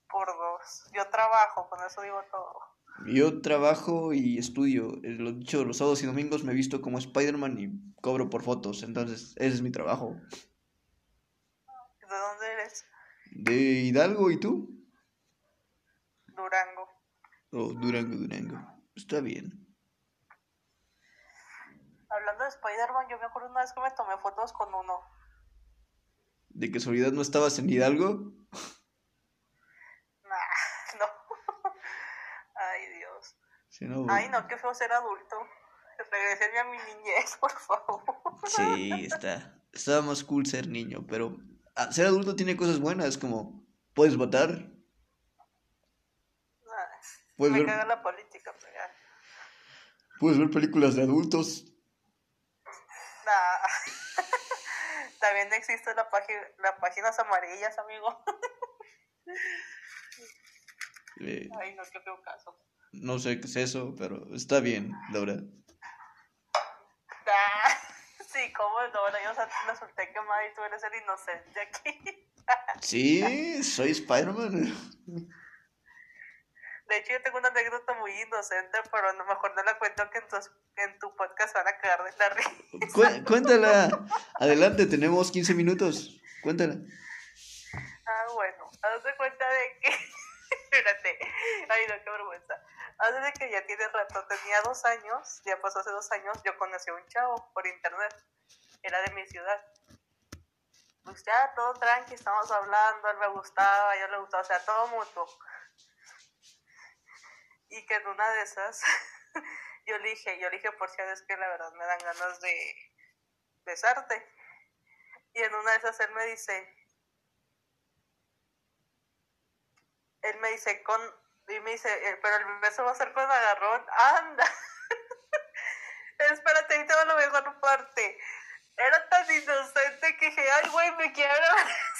Por dos. Yo trabajo, con eso digo todo. Yo trabajo y estudio. Eh, Lo dicho, los sábados y domingos me he visto como Spider-Man y cobro por fotos. Entonces, ese es mi trabajo. ¿De dónde eres? De Hidalgo, ¿y tú? Durango. Oh, Durango, Durango. Está bien. De Spider-Man, yo me acuerdo una vez que me tomé fotos con uno. ¿De casualidad no estabas en Hidalgo? Nah, [laughs] no. Ay, Dios. Sí, no. Ay, no, qué feo ser adulto. Regresarme a mi niñez, [laughs] por favor. Sí, está. Estaba más cool ser niño, pero ah, ser adulto tiene cosas buenas, como puedes votar, Nah, puedes me ver, caga la política, pero ya. puedes ver películas de adultos. Nah. [laughs] También existe la página, las páginas amarillas, amigo. Eh, Ay, no, qué feo caso. no sé qué es eso, pero está bien, Laura. Nah. [laughs] Sí, cómo no, yo resulté quemada y tú eres el inocente aquí. Sí, soy Spider-Man. [laughs] De hecho, yo tengo una anécdota muy inocente, pero a lo mejor no la cuento que en tu, en tu podcast van a cagar de la risa. Cué- cuéntala. Adelante, tenemos 15 minutos. Cuéntala. Ah, bueno, haz de cuenta de que. [laughs] Espérate. Ay, no, qué vergüenza. Haz de que ya tiene rato, tenía dos años, ya pasó hace dos años, yo conocí a un chavo por internet. Era de mi ciudad. Pues ya, todo tranqui, estamos hablando, él me gustaba, yo le gustaba, o sea, todo mutuo. Y que en una de esas, [laughs] yo le dije, yo le dije, por si es que la verdad me dan ganas de besarte. Y en una de esas él me dice, él me dice con y me dice eh, pero el beso va a ser con agarrón anda [laughs] espérate ahí te va la mejor parte. Era tan inocente que dije ay güey me quiero [laughs]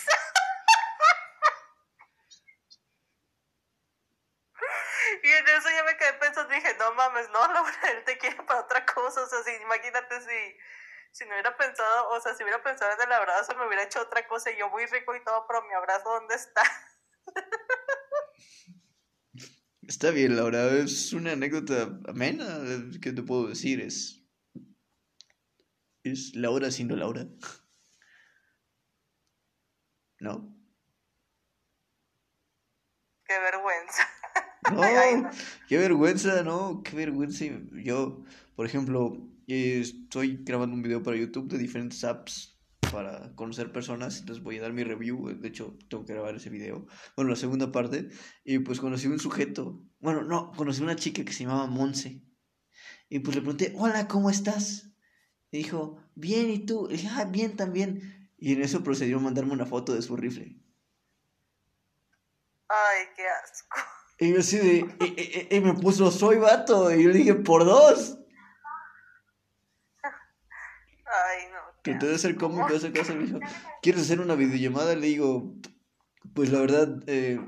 y en eso ya me quedé pensando dije no mames no [laughs] Laura él te quiere para otra cosa o sea si imagínate si si no hubiera pensado, o sea, si hubiera pensado en el abrazo, me hubiera hecho otra cosa y yo muy rico y todo, pero mi abrazo, ¿dónde está? [laughs] Está bien, Laura. Es una anécdota amena. ¿Qué te puedo decir? Es. Es Laura siendo Laura. ¿No? Qué vergüenza. No, Ay, no. Qué vergüenza, no, qué vergüenza. Yo, por ejemplo, eh, estoy grabando un video para YouTube de diferentes apps para conocer personas, entonces voy a dar mi review, de hecho tengo que grabar ese video, bueno, la segunda parte, y pues conocí un sujeto, bueno, no, conocí una chica que se llamaba Monse, y pues le pregunté, hola, ¿cómo estás? Y dijo, bien, ¿y tú? Y dije, ah, bien también, y en eso procedió a mandarme una foto de su rifle. Ay, qué asco. Y yo así de, y, y- y me puso, soy vato. Y yo le dije, por dos. Ay, no. Que te debe ser cómico esa cosa. Me dijo, ¿quieres hacer una videollamada? Le digo, pues la verdad, eh,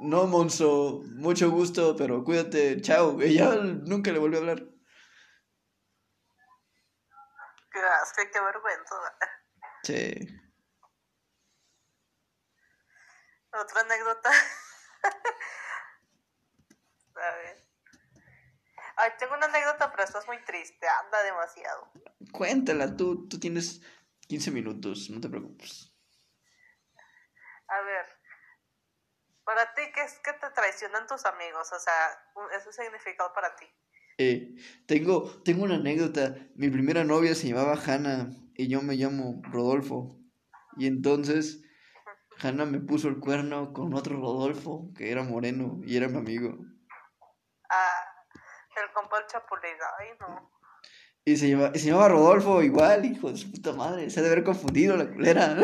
no, Monzo, mucho gusto, pero cuídate, chao. Y ya nunca le volví a hablar. Asco, qué vergüenza. Sí. Otra anécdota. A ver. Ay, tengo una anécdota, pero esta es muy triste. Anda demasiado. Cuéntala, tú, tú tienes 15 minutos, no te preocupes. A ver. Para ti, ¿qué es que te traicionan tus amigos? O sea, un- ¿eso significado para ti? Eh, tengo, tengo una anécdota. Mi primera novia se llamaba Hannah y yo me llamo Rodolfo. Y entonces Hannah me puso el cuerno con otro Rodolfo que era moreno y era mi amigo. Ah, el compa chapulín. Ay, no. Y se, llama, y se llamaba Rodolfo igual, hijo de su puta madre. Se ha de haber confundido la culera, ¿no?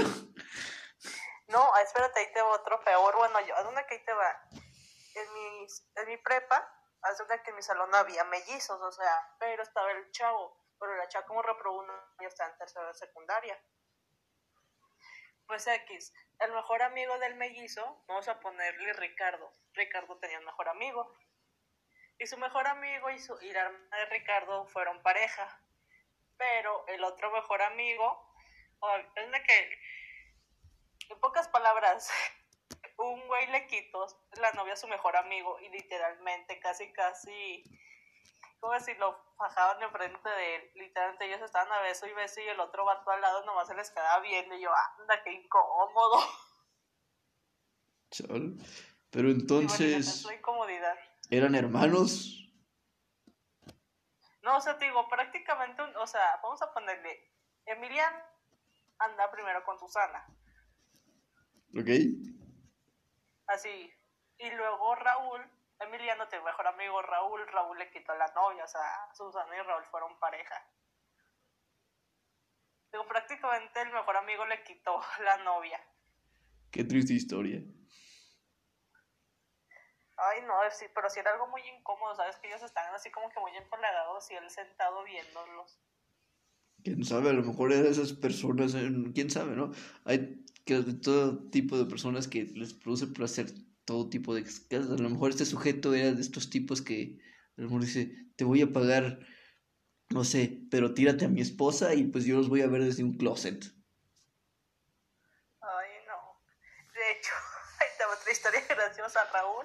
No, espérate, ahí te va otro peor. Bueno, yo, haz una que ahí te va. En mi, en mi prepa, haz una que en mi salón había mellizos, o sea, pero estaba el chavo. Pero la chava como reprobó un año estaba en tercera secundaria. Pues X, el mejor amigo del mellizo, vamos a ponerle Ricardo. Ricardo tenía un mejor amigo. Y su mejor amigo y, su, y hermana de Ricardo fueron pareja. Pero el otro mejor amigo, es una que en pocas palabras, [laughs] un güey le quitó la novia a su mejor amigo y literalmente casi, casi, como si lo fajaban enfrente de él. Literalmente ellos estaban a beso y beso y el otro vato al lado nomás se les quedaba viendo y yo, anda, qué incómodo. Chal. Pero entonces, incomodidad. ¿eran hermanos? No, o sea, te digo, prácticamente, un- o sea, vamos a ponerle, Emilian anda primero con Susana, ¿Ok? así, y luego Raúl, Emiliano tiene mejor amigo Raúl, Raúl le quitó la novia, o sea, Susana y Raúl fueron pareja. Digo, prácticamente el mejor amigo le quitó [laughs] la novia. Qué triste historia. Ay, no, sí, pero sí era algo muy incómodo, ¿sabes? Que ellos estaban así como que muy empalagados y él sentado viéndolos. Quién sabe, a lo mejor eran esas personas, quién sabe, ¿no? Hay que de todo tipo de personas que les produce placer todo tipo de cosas. A lo mejor este sujeto era de estos tipos que a lo mejor dice, te voy a pagar, no sé, pero tírate a mi esposa y pues yo los voy a ver desde un closet. Ay, no. De hecho, [laughs] está otra historia graciosa. Raúl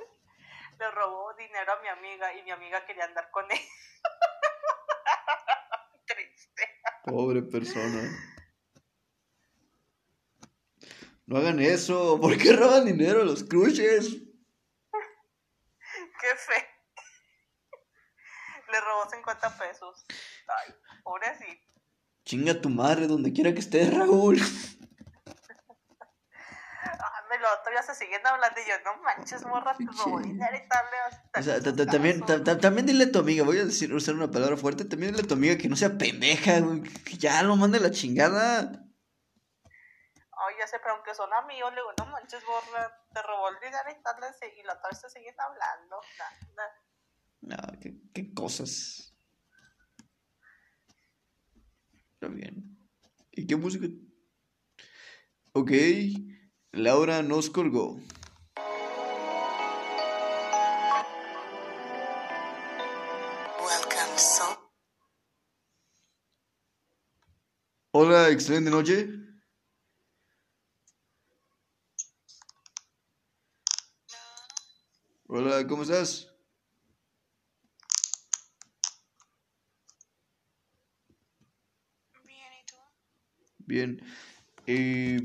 le robó dinero a mi amiga y mi amiga quería andar con él. [laughs] Triste. Pobre persona. No hagan eso, [laughs] ¿por qué roban dinero a los crushes? Qué fe. Le robó 50 pesos. Ay, pobrecito. Chinga tu madre donde quiera que estés, Raúl. Ah, me lo todavía se siguen hablando y yo, no manches, morra, te robó dinero y tal. O sea, ta- ta- también, ta- ta- también dile a tu amiga, voy a decir, usar una palabra fuerte, también dile a tu amiga que no sea pendeja, güey, que ya lo mande la chingada. Ay, ya sé, pero aunque son amigos, le digo, no manches, morra, te robó el dinero y tal. Y la otra vez se siguen hablando. Nada. No, qué, qué cosas. Está bien. ¿Y qué música? Ok, Laura nos colgó. Welcome, soul. Hola, excelente noche. Hola, ¿cómo estás? Bien, ¿y tú? Bien. Eh,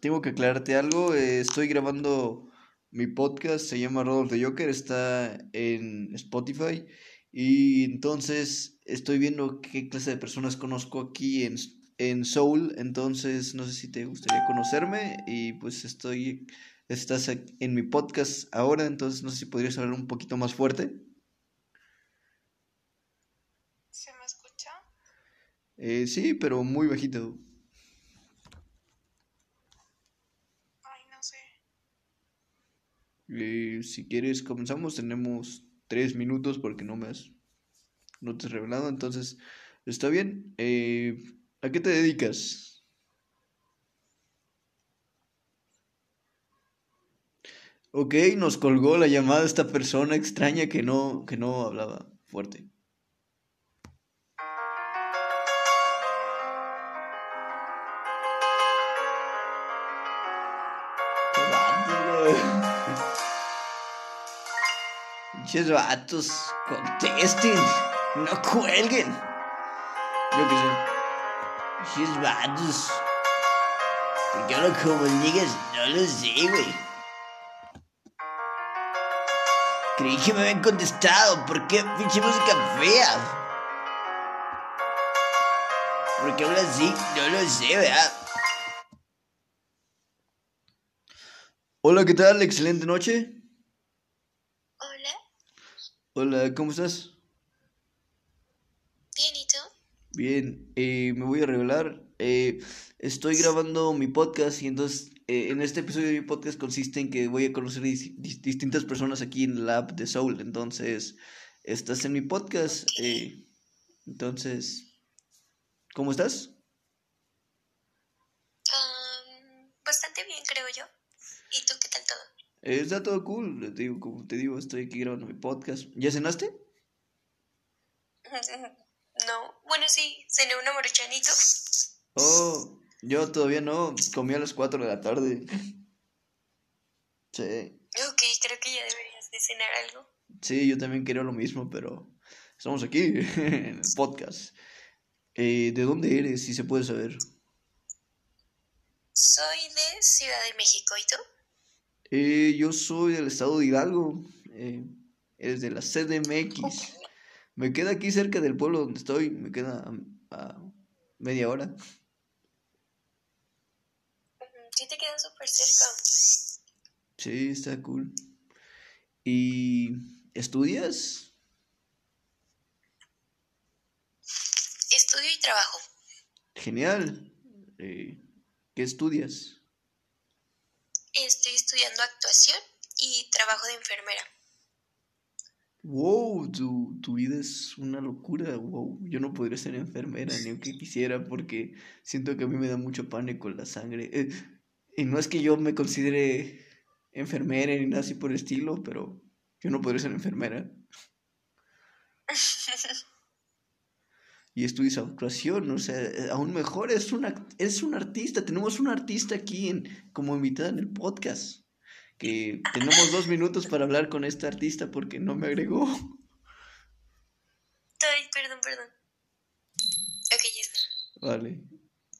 tengo que aclararte algo. eh, estoy grabando mi podcast, se llama Rodolfo Joker, está en Spotify. Y entonces estoy viendo qué clase de personas conozco aquí en, en Soul. Entonces no sé si te gustaría conocerme. Y pues estoy, estás en mi podcast ahora. Entonces no sé si podrías hablar un poquito más fuerte. ¿Se me escucha? Eh, sí, pero muy bajito. Ay, no sé. Eh, si quieres, comenzamos. Tenemos tres minutos porque no me has, no te has revelado. Entonces, está bien. Eh, ¿a qué te dedicas? Ok, nos colgó la llamada esta persona extraña que no, que no hablaba fuerte. Pinches vatos, contesten, no cuelguen. Yo qué sé. Pinches vatos. ¿Por qué no comunicas? No lo sé, güey. Creí que me habían contestado. ¿Por qué pinche música fea? ¿Por qué habla así? No lo sé, ¿verdad? Hola, ¿qué tal? Excelente noche. Hola, Hola, ¿cómo estás? bien, ¿y tú? Bien, eh, me voy a revelar. eh, estoy grabando mi podcast y entonces eh, en este episodio de mi podcast consiste en que voy a conocer dis- dis- distintas personas aquí en la app de Soul. Entonces, estás en mi podcast. eh, entonces, ¿cómo estás? Am, bastante bien, creo yo. ¿Y tú qué tal todo? Eh, está todo cool. Te digo, como te digo, estoy aquí grabando mi podcast. ¿Ya cenaste? [laughs] No, bueno, sí, cené una maruchanito. Oh, yo todavía no. Comí a las 4 de la tarde. Sí. Ok, creo que ya deberías de cenar algo. Sí, yo también quiero lo mismo, pero estamos aquí [laughs] en el podcast. Eh, ¿De dónde eres, si se puede saber? Soy de Ciudad de México, ¿y tú? Eh, yo soy del estado de Hidalgo. Eh, eres de la CDMX. Me queda aquí cerca del pueblo donde estoy. Me queda a, a media hora. Sí, te queda súper cerca. Sí, está cool. ¿Y estudias? Estudio y trabajo. Genial. Eh, ¿Qué estudias? Estoy estudiando actuación y trabajo de enfermera. Wow, tu, tu vida es una locura. Wow, yo no podría ser enfermera ni aunque quisiera porque siento que a mí me da mucho pánico la sangre. Eh, y no es que yo me considere enfermera ni nada así por el estilo, pero yo no podría ser enfermera. Y estudias actuación, o sea, aún mejor, es un, act- es un artista. Tenemos un artista aquí en, como invitada en el podcast. Que tenemos dos minutos para hablar con este artista porque no me agregó. Ay, perdón, perdón. Ok, ya está. Vale.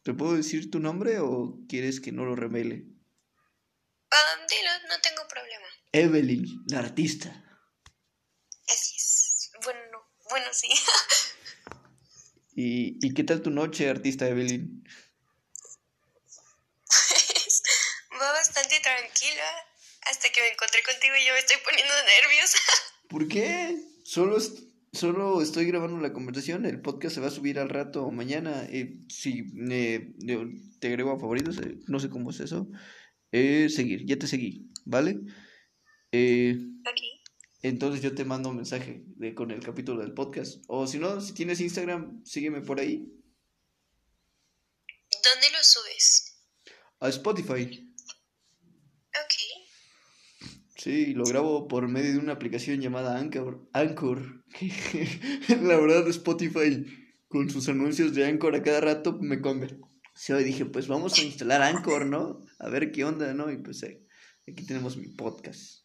¿Te puedo decir tu nombre o quieres que no lo revele? Um, dilo, no tengo problema. Evelyn, la artista. Así es. Bueno, no. Bueno, sí. ¿Y, y qué tal tu noche, artista Evelyn? Va bastante tranquila. Hasta que me encontré contigo y yo me estoy poniendo nerviosa. ¿Por qué? Solo, es- solo estoy grabando la conversación. El podcast se va a subir al rato o mañana. Eh, si eh, te agrego a favoritos, eh, no sé cómo es eso. Eh, seguir, ya te seguí, ¿vale? Eh, entonces yo te mando un mensaje de, con el capítulo del podcast. O si no, si tienes Instagram, sígueme por ahí. ¿Dónde lo subes? A Spotify. Sí, lo grabo por medio de una aplicación llamada Anchor. Anchor. [laughs] la verdad, Spotify, con sus anuncios de Anchor a cada rato, me convenció. Y dije, pues vamos a instalar Anchor, ¿no? A ver qué onda, ¿no? Y pues eh, aquí tenemos mi podcast.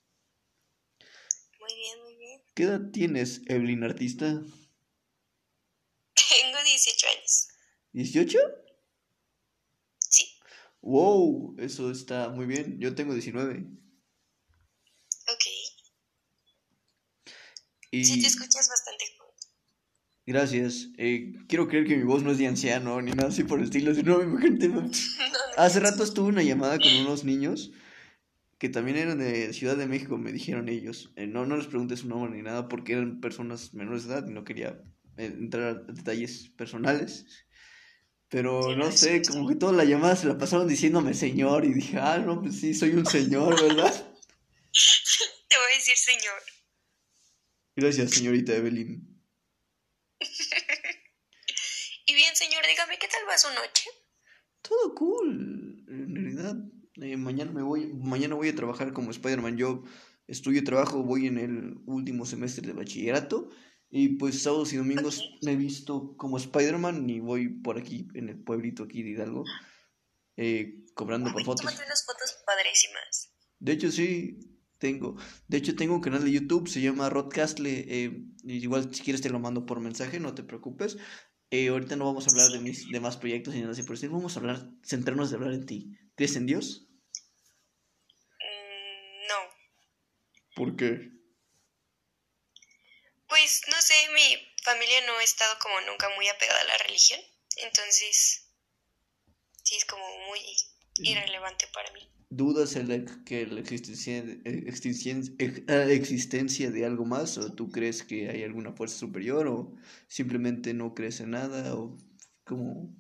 Muy bien, muy bien. ¿Qué edad tienes, Evelyn Artista? Tengo 18 años. ¿18? Sí. Wow, eso está muy bien. Yo tengo 19. Ok. Y... Sí, te escuchas bastante joven. Gracias. Eh, quiero creer que mi voz no es de anciano ni nada así por el estilo, sino imagínate. [laughs] No, no. Hace rato estuve una llamada con unos niños que también eran de Ciudad de México, me dijeron ellos. Eh, no, no les pregunté su nombre ni nada porque eran personas menores de edad y no quería eh, entrar a detalles personales. Pero Sí, no sé, como que toda la llamada se la pasaron diciéndome señor y dije, ah, no, pues sí, soy un señor, ¿verdad? [laughs] Te voy a decir señor. Gracias, señorita Evelyn. [laughs] Y bien, señor, dígame, ¿qué tal va su noche? Todo cool, en realidad. Eh, mañana me voy, mañana voy a trabajar como Spider-Man. Yo estudio y trabajo, voy en el último semestre de bachillerato. Y pues sábados y domingos me he visto como Spider-Man y voy por aquí, en el pueblito aquí de Hidalgo, eh, cobrando por fotos. unas fotos padrísimas. De hecho, sí, tengo. De hecho, tengo un canal de YouTube, se llama Rodcastle. Eh, igual, si quieres, te lo mando por mensaje, no te preocupes. Eh, ahorita no vamos a hablar de mis demás proyectos ni nada así por decir. Vamos a hablar, centrarnos de hablar en ti. ¿Crees en Dios? Mm, no. ¿Por qué? Pues no sé, mi familia no ha estado como nunca muy apegada a la religión. Entonces, sí es como muy irrelevante para mí. ¿Dudas en la, que la existencia, existencia, ah, existencia de algo más? ¿O tú crees que hay alguna fuerza superior? ¿O simplemente no crees en nada? ¿O como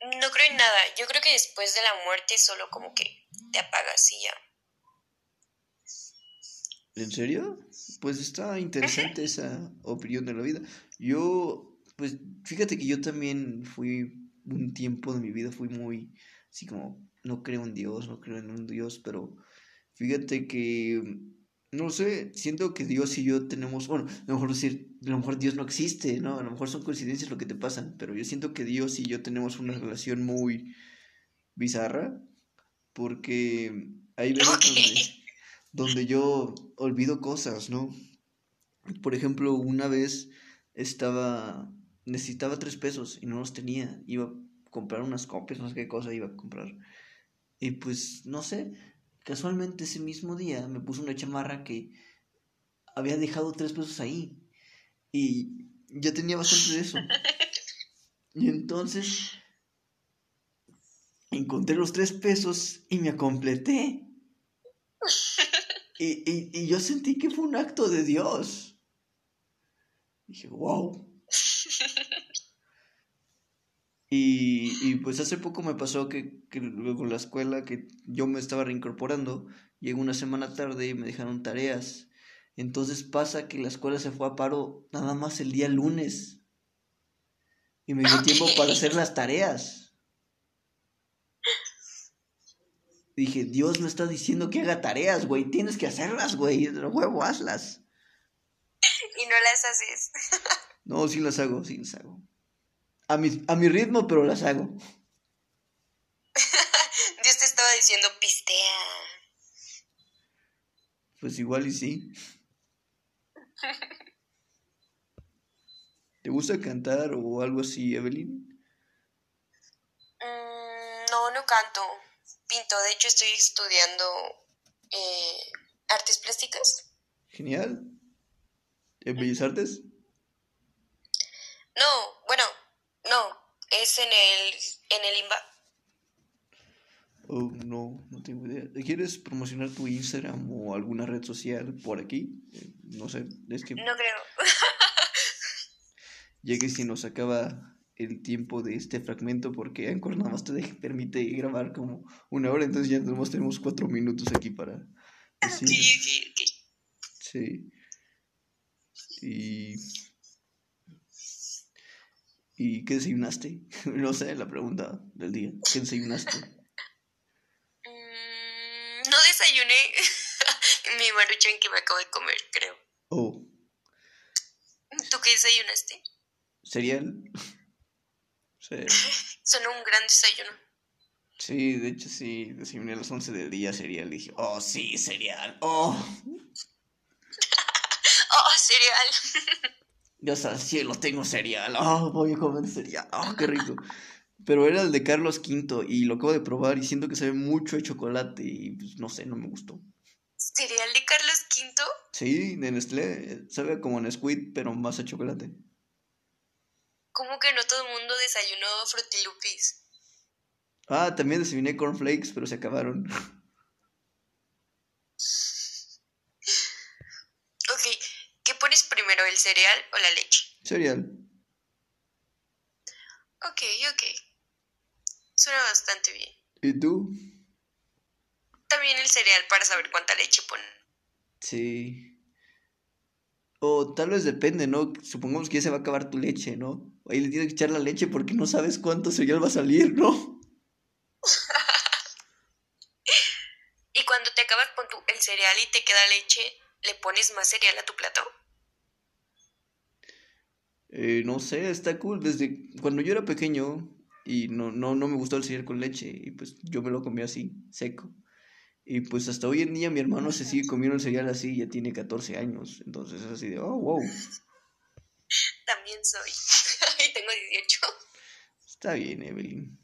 No creo en nada. Yo creo que después de la muerte solo como que te apagas y ya. ¿En serio? Pues está interesante esa opinión de la vida. Yo, pues fíjate que yo también fui un tiempo de mi vida, fui muy, así como, no creo en Dios, no creo en un Dios, pero fíjate que, no sé, siento que Dios y yo tenemos, bueno, a lo mejor decir, a lo mejor Dios no existe, ¿no? A lo mejor son coincidencias lo que te pasan, pero yo siento que Dios y yo tenemos una relación muy bizarra, porque hay veces donde yo olvido cosas, ¿no? Por ejemplo, una vez estaba, necesitaba tres pesos y no los tenía, iba a comprar unas copias, no sé qué cosa iba a comprar. Y pues, no sé, casualmente ese mismo día me puso una chamarra que había dejado tres pesos ahí. Y ya tenía bastante de eso. [laughs] Y entonces encontré los tres pesos y me completé. [laughs] Y, y, y yo sentí que fue un acto de Dios. Dije, wow. Y, y pues hace poco me pasó que, que luego la escuela, que yo me estaba reincorporando, llegó una semana tarde y me dejaron tareas. Entonces pasa que la escuela se fue a paro nada más el día lunes. Y me dio tiempo para hacer las tareas. Dije, Dios me está diciendo que haga tareas, güey. Tienes que hacerlas, güey. Huevo, hazlas. [laughs] Y no las haces. [laughs] No, sí las hago, sí las hago. A mi, a mi ritmo, pero las hago. [laughs] Dios te estaba diciendo pistea. Pues igual y sí. [laughs] ¿Te gusta cantar o algo así, Evelyn? Mm, no, no canto. Pinto. De hecho, estoy estudiando eh, artes plásticas. Genial. ¿En Bellas Artes? No, bueno, no. Es en el, en el IMBA. Oh, no, no tengo idea. ¿Quieres promocionar tu Instagram o alguna red social por aquí? Eh, no sé, es que No creo. [laughs] ya que si nos acaba el tiempo de este fragmento porque Anchor nada más te permite grabar como una hora, entonces ya tenemos, tenemos cuatro minutos aquí para decir. [laughs] Sí, ok, ok. Sí. Y... ¿Y qué desayunaste? [laughs] No sé, la pregunta del día. ¿Qué desayunaste? [laughs] Mm, no desayuné [laughs] mi maruchan que me acabo de comer, creo. Oh, ¿Tú qué desayunaste? cereal. Sí. Sonó un gran desayuno. Sí, de hecho sí, desayuné a las 11 del día cereal. Dije, oh, sí, cereal. Oh, Oh, cereal. Dios al cielo, tengo cereal. Oh, voy a comer cereal. Oh, qué rico. Pero era el de Carlos V y lo acabo de probar y siento que sabe mucho de chocolate y pues no sé, no me gustó. ¿Cereal de Carlos V? Sí, de Nestlé, sabe como Nesquik, pero más a chocolate. ¿Cómo que no todo el mundo desayunó frutilupis? Ah, también desayuné cornflakes, pero se acabaron. [laughs] Ok, ¿qué pones primero, el cereal o la leche? Cereal. Ok, ok. Suena bastante bien. ¿Y tú? También el cereal para saber cuánta leche ponen. Sí. O tal vez depende, ¿no? Supongamos que ya se va a acabar tu leche, ¿no? Ahí le tienes que echar la leche porque no sabes cuánto cereal va a salir, ¿no? [laughs] Y cuando te acabas con tu, el cereal y te queda leche, ¿le pones más cereal a tu plato? Eh, no sé, está cool. Desde cuando yo era pequeño y no, no, no me gustó el cereal con leche y pues yo me lo comía así, seco. Y pues hasta hoy en día mi hermano se sigue comiendo el cereal así, ya tiene 14 años. Entonces es así de, oh, wow. [laughs] También soy. [laughs] y tengo 18. Está bien, Evelyn.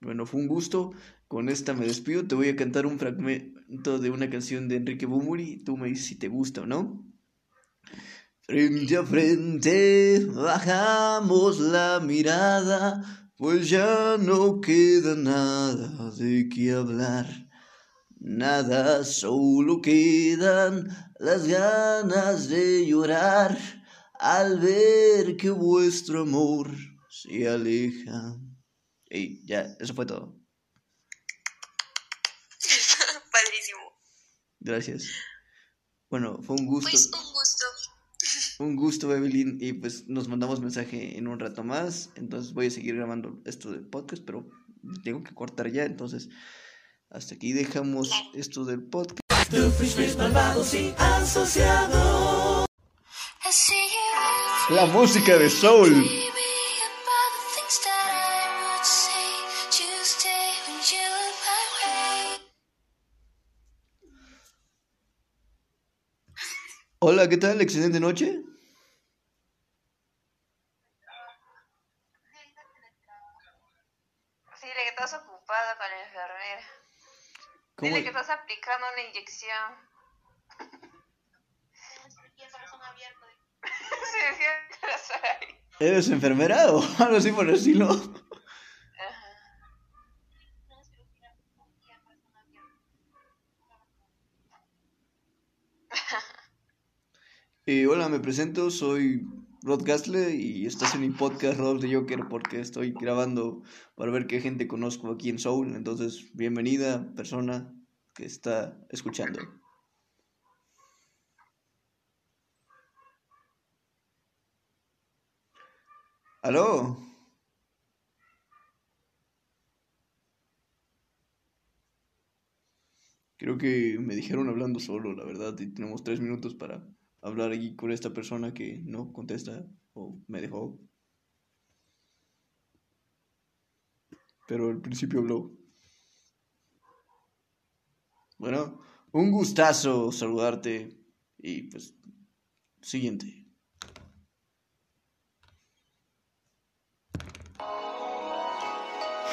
Bueno, fue un gusto. Con esta me despido. Te voy a cantar un fragmento de una canción de Enrique Bumuri. Tú me dices si te gusta o no. Frente a frente bajamos la mirada, pues ya no queda nada de qué hablar. Nada, solo quedan las ganas de llorar al ver que vuestro amor se aleja. Y ya, eso fue todo. [laughs] Padrísimo. Gracias. Bueno, fue un gusto. Pues un gusto. Un gusto, Evelyn. Y pues nos mandamos mensaje en un rato más. Entonces voy a seguir grabando esto del podcast, pero tengo que cortar ya. Entonces, hasta aquí dejamos esto del podcast. La música de Soul. Hola, ¿qué tal? Excelente noche. Dile que estás ocupado con la enfermera. ¿Cómo? Dile que estás aplicando una inyección. [laughs] Decía ahí. [laughs] ¿Eres enfermera o [laughs] algo así por el Hola, me presento, soy Rod Gasle y estás en mi podcast Rod de Joker porque estoy grabando para ver qué gente conozco aquí en Soul. Entonces, bienvenida persona que está escuchando. ¿Aló? Creo que me dijeron hablando solo, la verdad, y tenemos tres minutos para hablar aquí con esta persona que no contesta o me dejó. Pero al principio habló. Bueno, un gustazo saludarte y pues siguiente.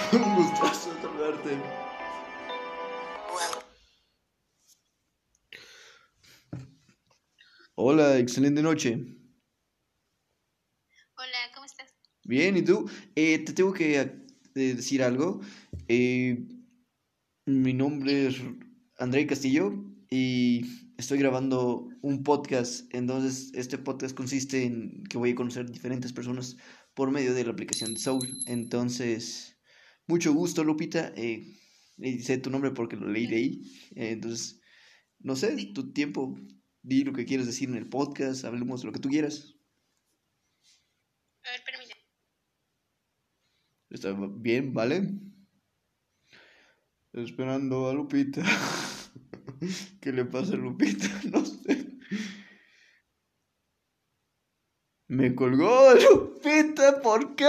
[laughs] un gustazo saludarte. Hola, excelente noche. Hola, ¿cómo estás? Bien, ¿y tú? Eh, te tengo que eh, decir algo. Eh, mi nombre es André Castillo y estoy grabando un podcast. Entonces, este podcast consiste en que voy a conocer diferentes personas por medio de la aplicación de Soul. Entonces, mucho gusto, Lupita. Eh, y sé tu nombre porque lo leí de ahí. Entonces, no sé, tu tiempo. Di lo que quieres decir en el podcast, hablemos de lo que tú quieras. A ver, permíteme. Está bien, ¿vale? Esperando a Lupita. [laughs] ¿Qué le pasa a Lupita? [laughs] No sé. Me colgó Lupita, ¿por qué?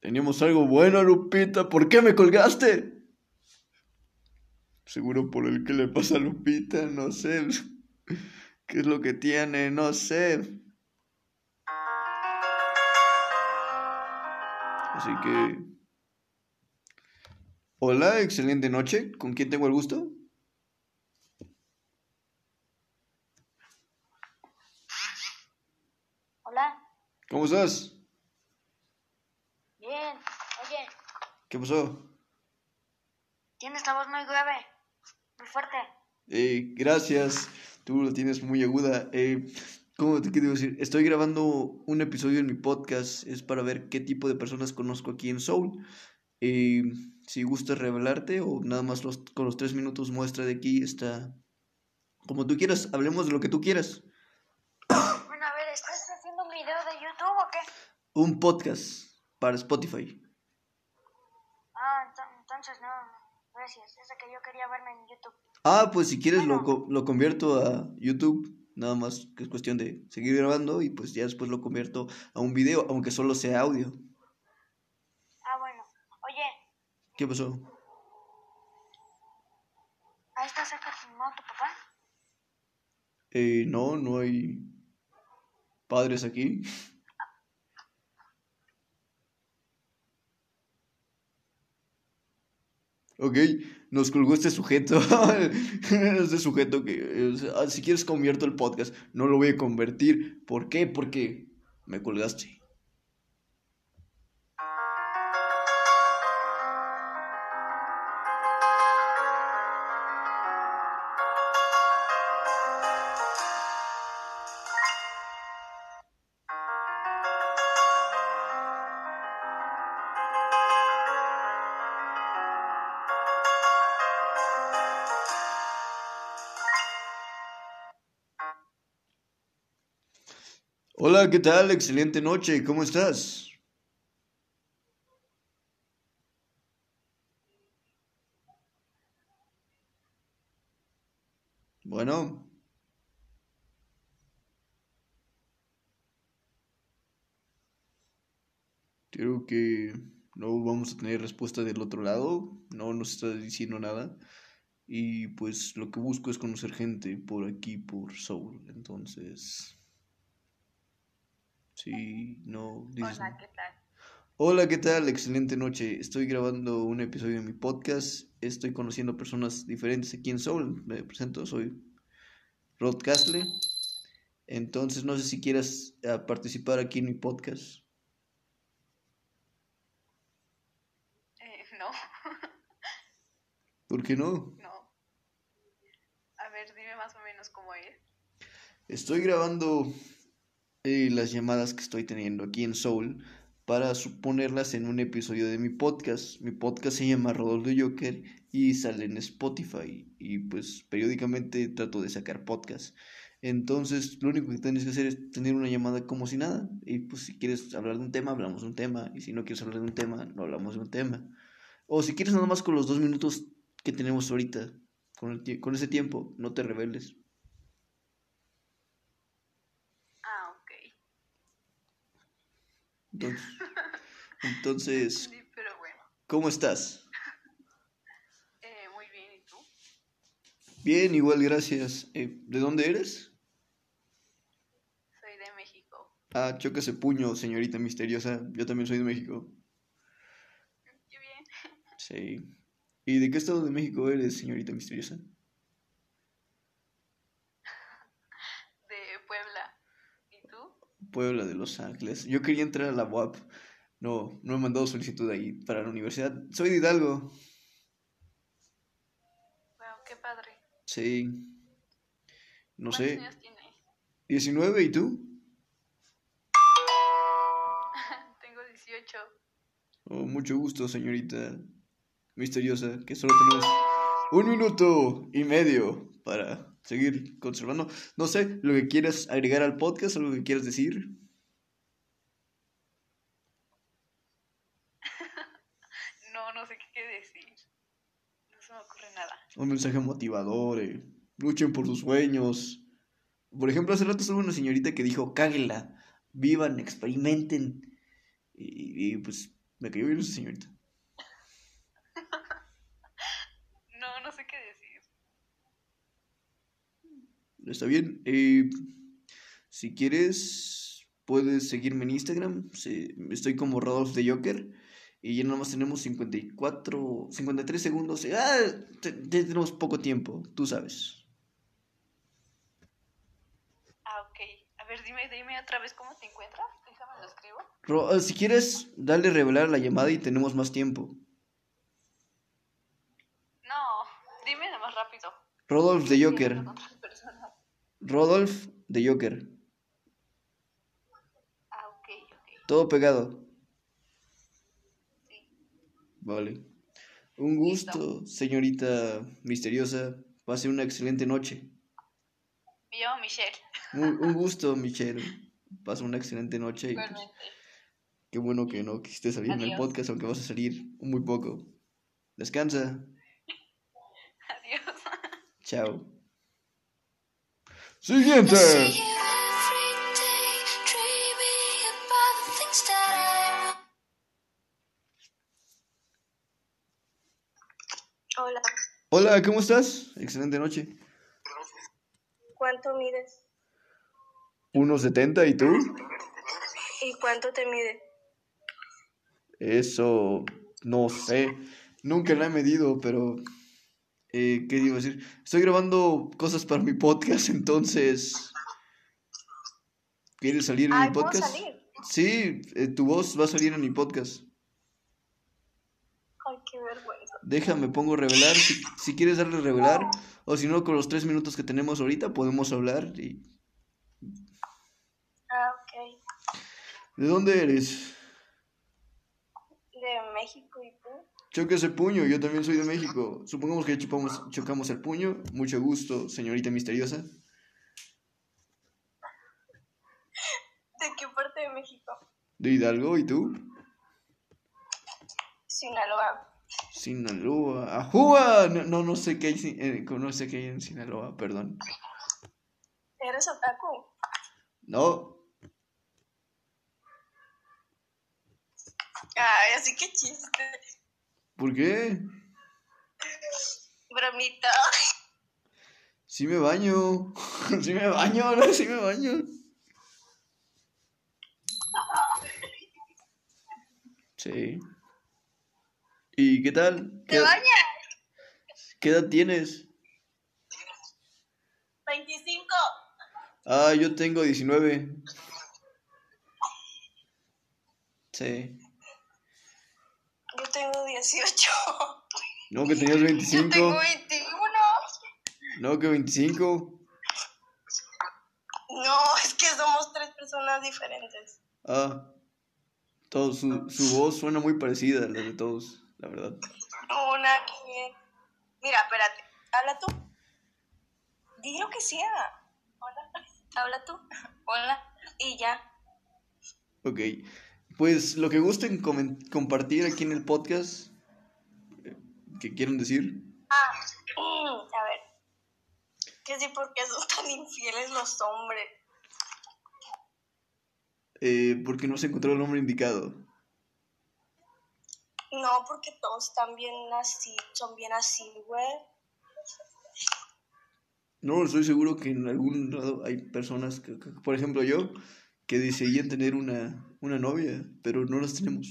Teníamos algo bueno, Lupita, ¿por qué me colgaste? Seguro por el que le pasa a Lupita, no sé. [laughs] ¿Qué es lo que tiene? No sé. Así que... Hola, excelente noche. ¿Con quién tengo el gusto? Hola. ¿Cómo estás? Bien. Oye, ¿Qué pasó? tienes la voz muy grave. Muy fuerte. Eh, gracias. Tú la tienes muy aguda. Eh, ¿cómo te quiero decir? Estoy grabando un episodio en mi podcast. Es para ver qué tipo de personas conozco aquí en Soul. Eh, si gustas revelarte o nada más los, con los tres minutos muestra de aquí está... Como tú quieras, hablemos de lo que tú quieras. Bueno, a ver, ¿estás haciendo un video de YouTube o qué? Un podcast para Spotify. Ah, ento- entonces no. Gracias. Que yo quería verme en YouTube. Ah, pues si quieres lo, co- lo convierto a YouTube. Nada más que es cuestión de seguir grabando y pues ya después lo convierto a un video, aunque solo sea audio. Ah, bueno. Oye, ¿Qué pasó? ahí está cerca tu mamá tu papá. Eh, no, no hay padres aquí. Ok, nos colgó este sujeto. [laughs] este sujeto que, sea, si quieres convierto el podcast, no lo voy a convertir. ¿Por qué? Porque me colgaste. Hola, ¿qué tal? Excelente noche, ¿cómo estás? Bueno, creo que no vamos a tener respuesta del otro lado, no nos está diciendo nada. Y pues lo que busco es conocer gente por aquí, por Soul. Entonces... Sí, no... dices Hola. ¿qué tal? Hola, ¿qué tal? Excelente noche. Estoy grabando un episodio de mi podcast. Estoy conociendo personas diferentes aquí en Soul. Me presento, soy Rod Castle. Entonces, no sé si quieras eh, participar aquí en mi podcast. Eh, [laughs] no, ¿Por qué no? no. A ver, dime más o menos cómo es. Estoy grabando eh, las llamadas que estoy teniendo aquí en Soul para suponerlas en un episodio de mi podcast. Mi podcast se llama Rodolfo Joker y sale en Spotify. Y pues periódicamente trato de sacar podcasts. Entonces, lo único que tienes que hacer es tener una llamada como si nada. Y pues si quieres hablar de un tema, hablamos de un tema. Y si no quieres hablar de un tema, no hablamos de un tema. O si quieres nada más con los dos minutos que tenemos ahorita, con, el con ese tiempo, no te rebeles. Ah, ok. Entonces, [laughs] entonces Sí, pero bueno. ¿cómo estás? [laughs] Eh, muy bien, ¿y tú? Bien, igual, gracias. Eh, ¿de dónde eres? Soy de México. Ah, choca ese puño, señorita misteriosa. Yo también soy de México. Qué bien. [laughs] Sí. ¿Y de qué estado de México eres, señorita misteriosa? De Puebla. ¿Y tú? Puebla de Los Ángeles. Yo quería entrar a la UAP. No, no he mandado solicitud ahí para la universidad. Soy de Hidalgo. Wow, qué padre. Sí. No ¿Cuántos sé. años tienes? 19, ¿y tú? [laughs] Tengo 18. Oh, mucho gusto, señorita misteriosa, que solo tenemos un minuto y medio para seguir conservando. No sé, lo que quieras agregar al podcast, algo que quieras decir. [laughs] No, no sé qué decir. No se me ocurre nada. Un mensaje motivador, eh, luchen por sus sueños. Por ejemplo, hace rato estuvo una señorita que dijo, cáguela, vivan, experimenten. Y, y, pues me cayó bien esa señorita. No, no sé qué decir. Está bien. eh, si quieres, puedes seguirme en Instagram. sí, estoy como Rodolfo de Joker. Y ya nada más tenemos 54, 53 segundos. Ah, te- te- tenemos poco tiempo, tú sabes. Ah, ok. A ver, dime, dime otra vez cómo te encuentras. Déjame lo escribo. Ro- ah, si quieres, dale revelar la llamada y tenemos más tiempo. No, dime más rápido. Rodolfo de Joker. Rodolf de Joker. Ah, ok, ok. Todo pegado. Sí. Vale. Un gusto, señorita misteriosa. Pase una excelente noche. Me llamo Michelle. [laughs] Un, un gusto, Michelle. Pasa una excelente noche. Y pues, qué bueno que no quisiste salir en el podcast, aunque vas a salir muy poco. Descansa. [laughs] Adiós. Chao. Siguiente. I see you every day, dreaming about the things that I want. Hola, Hola, ¿cómo estás? Excelente noche. ¿cuánto mides? 1.70 y tú? ¿Y cuánto te mide? Eso no sé. Nunca la he medido, pero eh, ¿qué iba a decir? Estoy grabando cosas para mi podcast, entonces ¿quieres salir en Ay, mi ¿puedo podcast? salir? Sí, eh, tu voz va a salir en mi podcast. Ay, qué vergüenza. Déjame, pongo revelar. Si, si quieres darle revelar, o si no, con los tres minutos que tenemos ahorita podemos hablar. Y... Ah, ok. ¿De dónde eres? De México y tú. Choca ese puño, yo también soy de México. Supongamos que chupamos, chocamos el puño. Mucho gusto, señorita misteriosa. ¿De qué parte de México? De Hidalgo, ¿y tú? Sinaloa. Sinaloa. ¡Ajúa! No, no, no sé qué hay, eh, no sé qué hay en Sinaloa, perdón. ¿Eres otaku? No, Ay, así que chiste. ¿Por qué? Bromita. Sí me baño. [laughs] Sí me baño, no, sí me baño. Sí. ¿Y qué tal? ¿Qué, ¿Te bañas? qué edad tienes? 25. Ah, yo tengo 19. Sí. Yo tengo 18. No, que tenías Yo 25. tengo 21. No, que 25. No, es que somos tres personas diferentes. Ah. Todo, su, su voz suena muy parecida a la de todos, la verdad. Una que... Mira, espérate. Habla tú. Di lo que sea. Hola. Habla tú. Hola. Y ya. Ok. Pues lo que gusten compartir aquí en el podcast, eh, que quieren decir. Ah, mm, a ver. Que sí, porque son tan infieles los hombres. Eh, porque no se encontró el nombre indicado. No, porque todos están bien así, son bien así, güey. No, estoy seguro que en algún lado hay personas, que, que- por ejemplo yo, que desearían tener una, una novia, pero no las tenemos.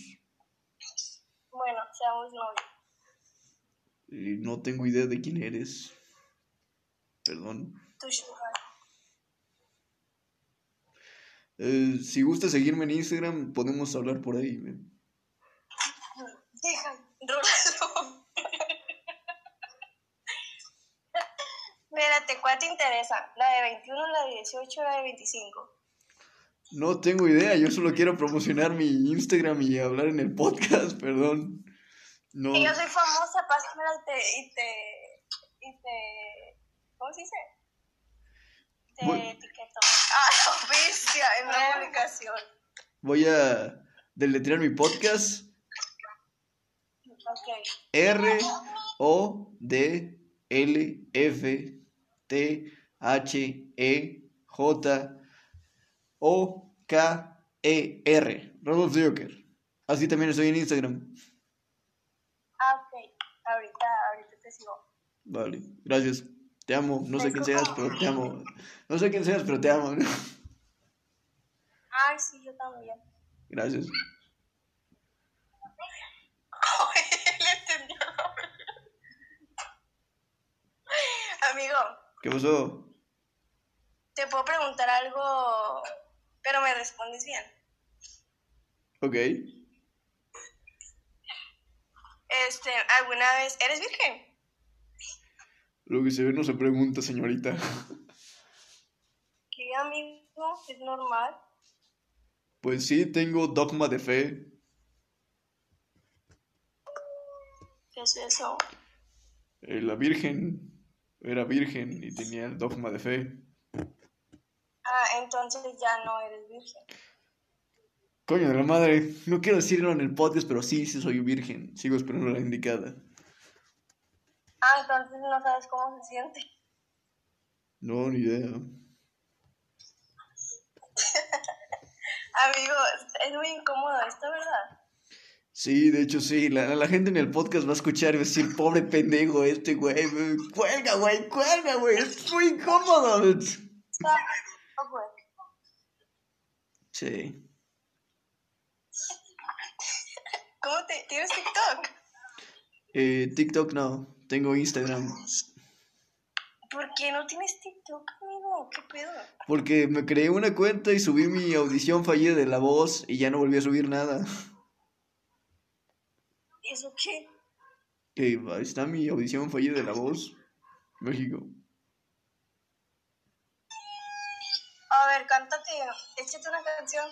Bueno, seamos novios. Y no tengo idea de quién eres. Perdón. Tu. Eh, si gusta seguirme en Instagram, podemos hablar por ahí. ¿eh? Deja, Rolando. Espérate, ¿cuál te interesa? ¿La de 21, la de 18 o la de 25? No tengo idea, yo solo quiero promocionar mi Instagram y hablar en el podcast, [laughs] perdón. No, Y yo soy famosa, pásamela y te, y te, y te, ¿cómo se dice? Te Voy- etiqueto. [laughs] Ah, la bestia, en una publicación. voy a deletrear mi podcast. Ok. R O D L F T H E J O K E R. Rodolfo Joker. Así también estoy en Instagram. Ah, ok. Ahorita, ahorita te sigo. Vale, gracias. Te amo. No sé quién seas, pero te amo. No sé quién seas, pero te amo. Ay, sí, yo también. Gracias. [laughs] Amigo, ¿Qué pasó? te puedo preguntar algo, pero me respondes bien. Ok. Este, ¿alguna vez eres virgen? Lo que se ve no se pregunta, señorita. [laughs] ¿Qué amigo? ¿Es normal? Pues sí, tengo dogma de fe. ¿Qué es eso? Eh, la Virgen era virgen y tenía el dogma de fe. Ah, entonces ya no eres virgen. Coño de la madre, no quiero decirlo en el podcast, pero sí, sí soy virgen. Sigo esperando la indicada. Ah, entonces no sabes cómo se siente. No, ni idea. [laughs] Amigo, es muy incómodo esto, ¿verdad? Sí, de hecho sí, la, la gente en el podcast va a escuchar y va a decir, pobre pendejo este güey, cuelga, güey, cuelga, güey, es muy incómodo. Sí. ¿Cómo te... ¿Tienes TikTok? Eh, TikTok no, tengo Instagram. ¿Por qué no tienes TikTok, amigo? ¿Qué pedo? Porque me creé una cuenta y subí mi audición fallida de la voz y ya no volví a subir nada. ¿Eso qué? Ahí está mi audición fallida de la voz. México. Ver, cántate, échate una canción.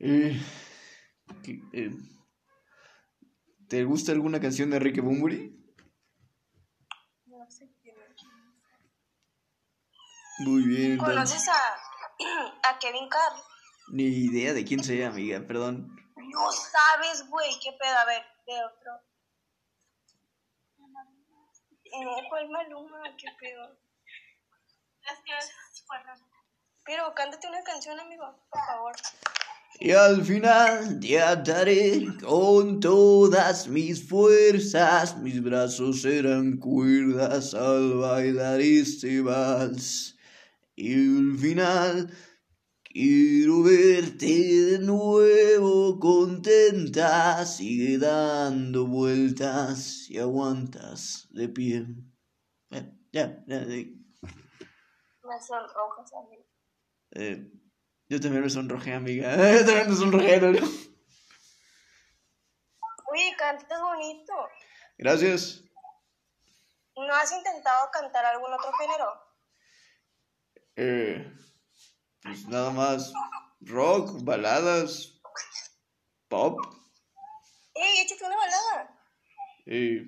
Eh, ¿qué- eh, ¿Te gusta alguna canción de Enrique Bunbury? No sé quién es. Muy bien. ¿Conoces a, [clears throat] a Kevin Carr? Ni idea de quién sea, amiga, perdón. No sabes, güey, qué pedo. A ver, de otro. No, ¿cuál Maluma? ¿Qué pedo? Es Pero cántate una canción, amigo, por favor. Y al final te ataré con todas mis fuerzas, mis brazos serán cuerdas al bailar este vals. Y al final quiero verte de nuevo contenta, sigue dando vueltas y aguantas de pie. Ya, ya, eh, Me sonrojas, amigo. eh, yo también me sonrojé, amiga. [laughs] Yo también me sonrojé, ¿no? Uy, cantas bonito. Gracias. ¿No has intentado cantar algún otro género? Eh, pues nada más rock, baladas, pop. ¡Ey, échate una balada! eh,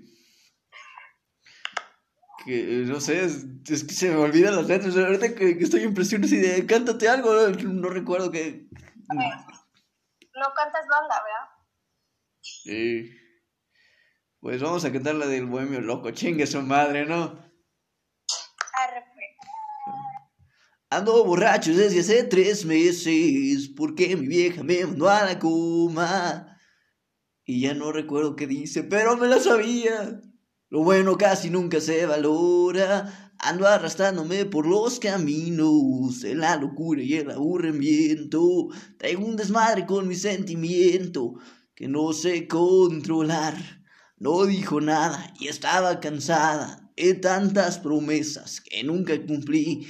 que eh, no sé, es, es que se me olvidan las letras. Ahorita que, que estoy en presión así de cántate algo, no, no recuerdo que. No cantas banda, ¿verdad? Eh, pues vamos a cantar la del bohemio loco, chingue su madre, ¿no? Pues. Ando borracho desde hace tres meses porque mi vieja me mandó a la coma. Y ya no recuerdo qué dice, pero me la sabía. Lo bueno casi nunca se valora. Ando arrastrándome por los caminos de la locura y el aburrimiento. Traigo un desmadre con mi sentimiento que no sé controlar. No dijo nada y estaba cansada de tantas promesas que nunca cumplí.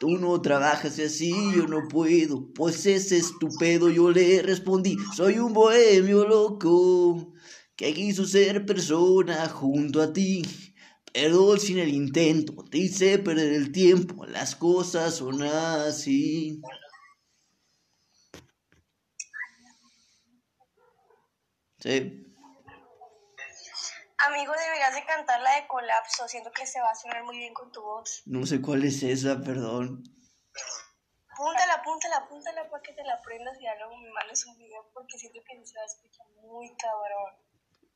Tú no trabajas así yo no puedo, pues es tu pedo. Yo le respondí, soy un bohemio loco que quiso ser persona junto a ti. Perdón sin el intento, te hice perder el tiempo, las cosas son así. Sí, Amigo, deberías de cantar la de Colapso. Siento que se va a sonar muy bien con tu voz. no sé cuál es esa, perdón. Púntala, púntala, púntala para que te la aprendas y ya luego me mandes un video porque siento que se va a escuchar muy cabrón.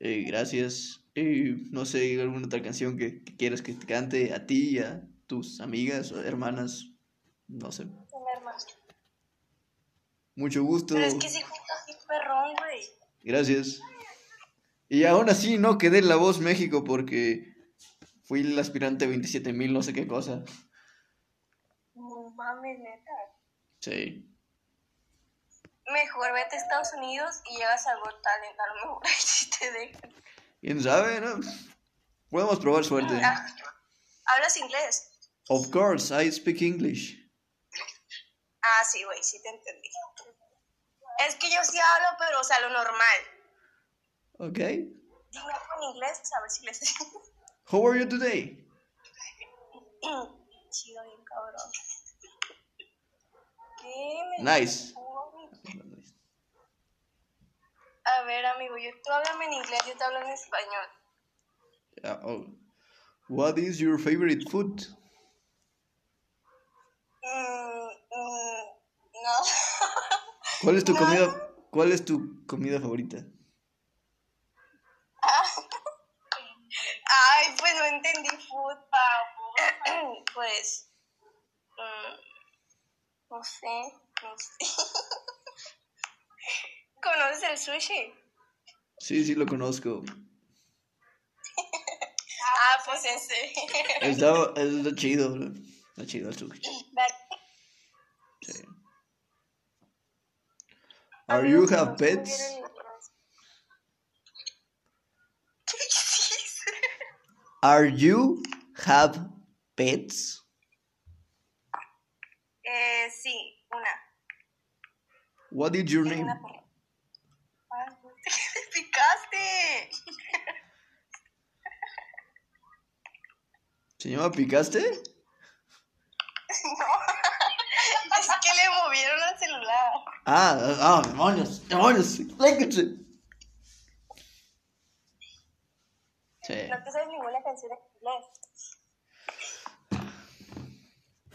Eh, gracias. Eh, no sé, alguna otra canción que, que quieras que te cante a ti y a tus amigas o hermanas. No sé. Mucho gusto. Pero es que sí perrón, güey. Gracias. Y aún así no quedé en La Voz México porque fui el aspirante 27.000 no sé qué cosa. No mames, neta. Sí. Mejor vete a Estados Unidos y llegas al Got Talent. A lo mejor [laughs] ahí sí te dejan. ¿Quién sabe, no? Podemos probar suerte. Ah, ¿Hablas inglés? Of course, I speak English. Ah, sí, güey, sí te entendí. Es que yo sí hablo, pero o sea, lo normal. Ok. Dime en inglés, a ver si les How are you today? [clears throat] Chido, bien cabrón. ¿Qué? Me Nice. A ver, amigo, yo, tú háblame en inglés, yo te hablo en español. Yeah, oh. What is your favorite food? Mm, mm, no. [laughs] ¿Cuál es tu No. comida? ¿Cuál es tu comida favorita? [laughs] Ay, pues no entendí food, [clears throat] pues. mm, no sé, no sé. [laughs] ¿Conoces el sushi? Sí, sí lo conozco. [laughs] Ah, pues ese. Está, está chido, bro. Está chido el sushi. Sí. Are you have pets? [laughs] Are you have pets? Eh, sí, una. What is your name? una pelea. Ay, te picaste. ¿Se llama Picaste? No. [laughs] es que le movieron al celular. Ah, ah, demonios, demonios. Sí, No te sabes ninguna canción en inglés.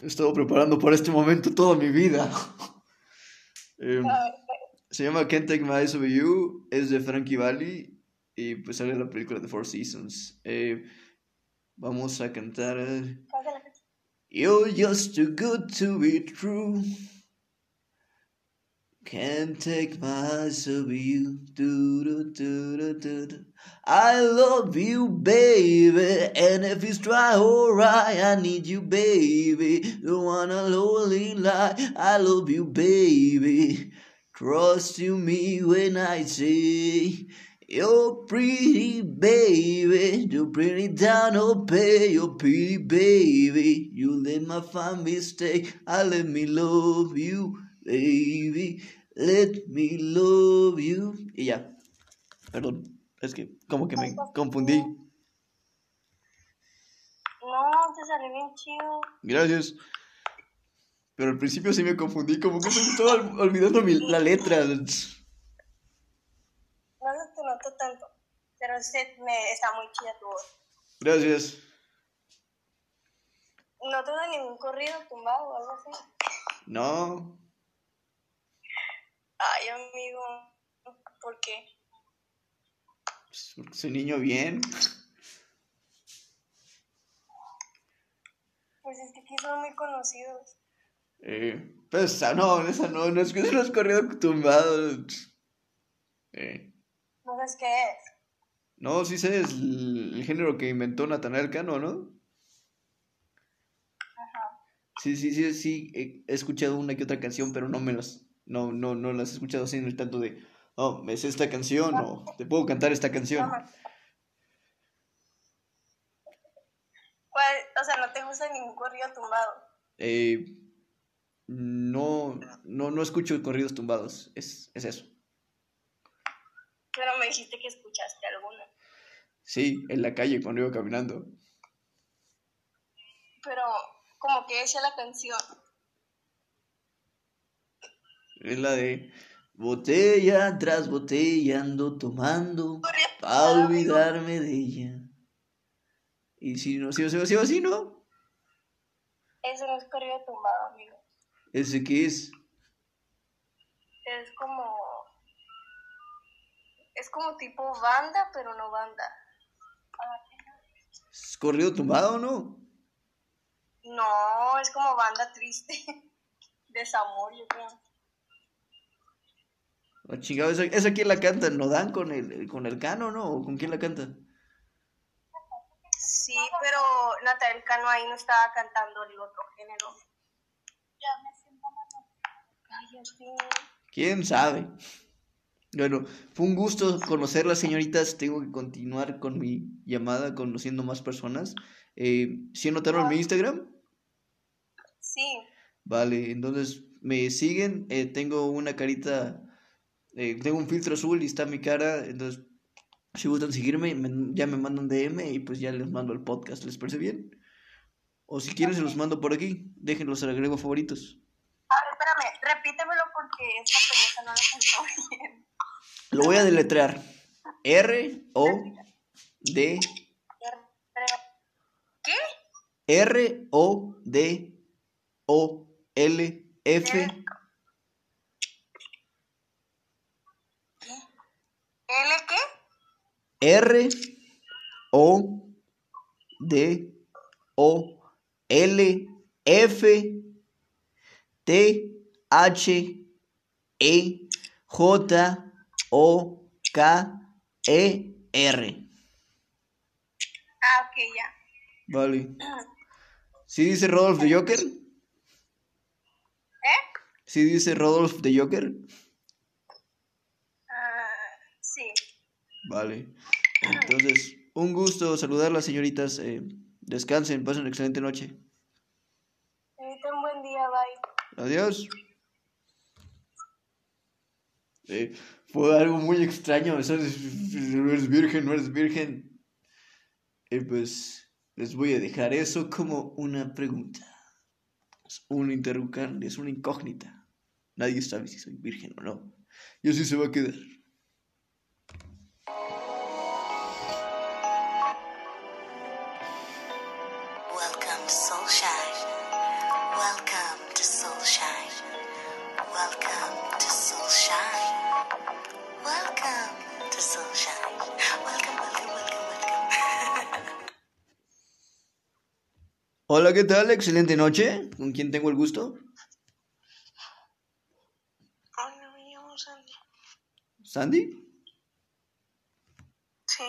he estado preparando para este momento toda mi vida. Em, se llama Can't Take My Eyes Off You, es de Frankie Valli y pues sale la película de Four Seasons. Eh, vamos a cantar eh, ¿Cuál de la canción? You're just too good to be true. Can't take my eyes off you. Do, do, do, do, do, do. I love you, baby. And if it's dry or right, I need you, baby. Don't wanna lonely lie. I love you, baby. Trust you me when I say you're pretty, baby. You bring it down, oh, pay. You're pretty, baby. You let my fine mistake. I let me love you, baby. Let me love you. Y ya. Perdón. Es que como que me confundí. No, te salió bien chido. Gracias. Pero al principio sí me confundí, como que me estaba ol- olvidando mi- la letra. No se te notó tanto. Pero se me está muy chida tu voz. Gracias. ¿No da ningún corrido tumbado o algo así? No. Ay, amigo. ¿Por qué? pues, porque soy niño bien. Pues es que aquí son muy conocidos. Eh, pues esa no, esa no, no es que se los corrido tumbado. Eh, No sabes qué es. No, sí sé, es el, el género que inventó Natanael Cano, ¿no? Sí, sí, sí, sí, he, he escuchado una que otra canción, pero no me las, no, no, no las he escuchado así en el tanto de, oh, me sé esta canción, o te puedo cantar esta canción. Ajá. ¿Cuál? O sea, no te gusta ningún corrido tumbado. Eh, no, no, no escucho corridos tumbados, es, es eso. Pero me dijiste que escuchaste alguno. Sí, en la calle cuando iba caminando. Pero, como que decía la canción. Es la de botella tras botella ando tomando para olvidarme de ella. Y si no, si no, si no, si no, si no, Eso no es corrido tumbado, amigo. ese que es, Es como. Es como tipo banda, pero no banda. ¿Es corrido tumbado o no? No, es como banda triste. [laughs] Desamor, yo creo. Oh, chingado, ¿esa, esa quién la canta? ¿No dan con el, con el cano, no? ¿O con quién la canta? Sí, pero Natalia Cano ahí no estaba cantando el otro género. Ya me siento Cállate. ¿Quién sabe? Bueno, fue un gusto conocerlas, señoritas. Tengo que continuar con mi llamada, conociendo más personas. Eh, ¿Sí anotaron mi Instagram? Sí, Vale, entonces me siguen. eh, tengo una carita, eh, tengo un filtro azul y está mi cara. Entonces, si gustan seguirme, me- ya me mandan DM y pues ya les mando el podcast. ¿Les parece bien? O si quieren, se los mando por aquí. Déjenlos al agrego favoritos. A ver, espérame, repítemelo porque esta pregunta no la [laughs] cantó bien. Lo voy a deletrear. R O D ¿Qué? R O D O L F ¿L qué? R O D O L F T H E J O K E R. Ah, ok, ya. Vale. ¿Sí dice Rodolf de Joker? ¿Eh? ¿Sí dice Rodolf de Joker? Ah, sí. Vale. Entonces, un gusto saludarlas, señoritas. eh, descansen, pasen una excelente noche. Un buen día, bye. Adiós. Eh, fue algo muy extraño. No eres virgen, no eres virgen. Eh, pues les voy a dejar eso como una pregunta. Es un interrogante, es una incógnita. Nadie sabe si soy virgen o no. Y así se va a quedar. Hola, ¿qué tal? Excelente noche. ¿Con quién tengo el gusto? Hola, ¿Sandy? Sí.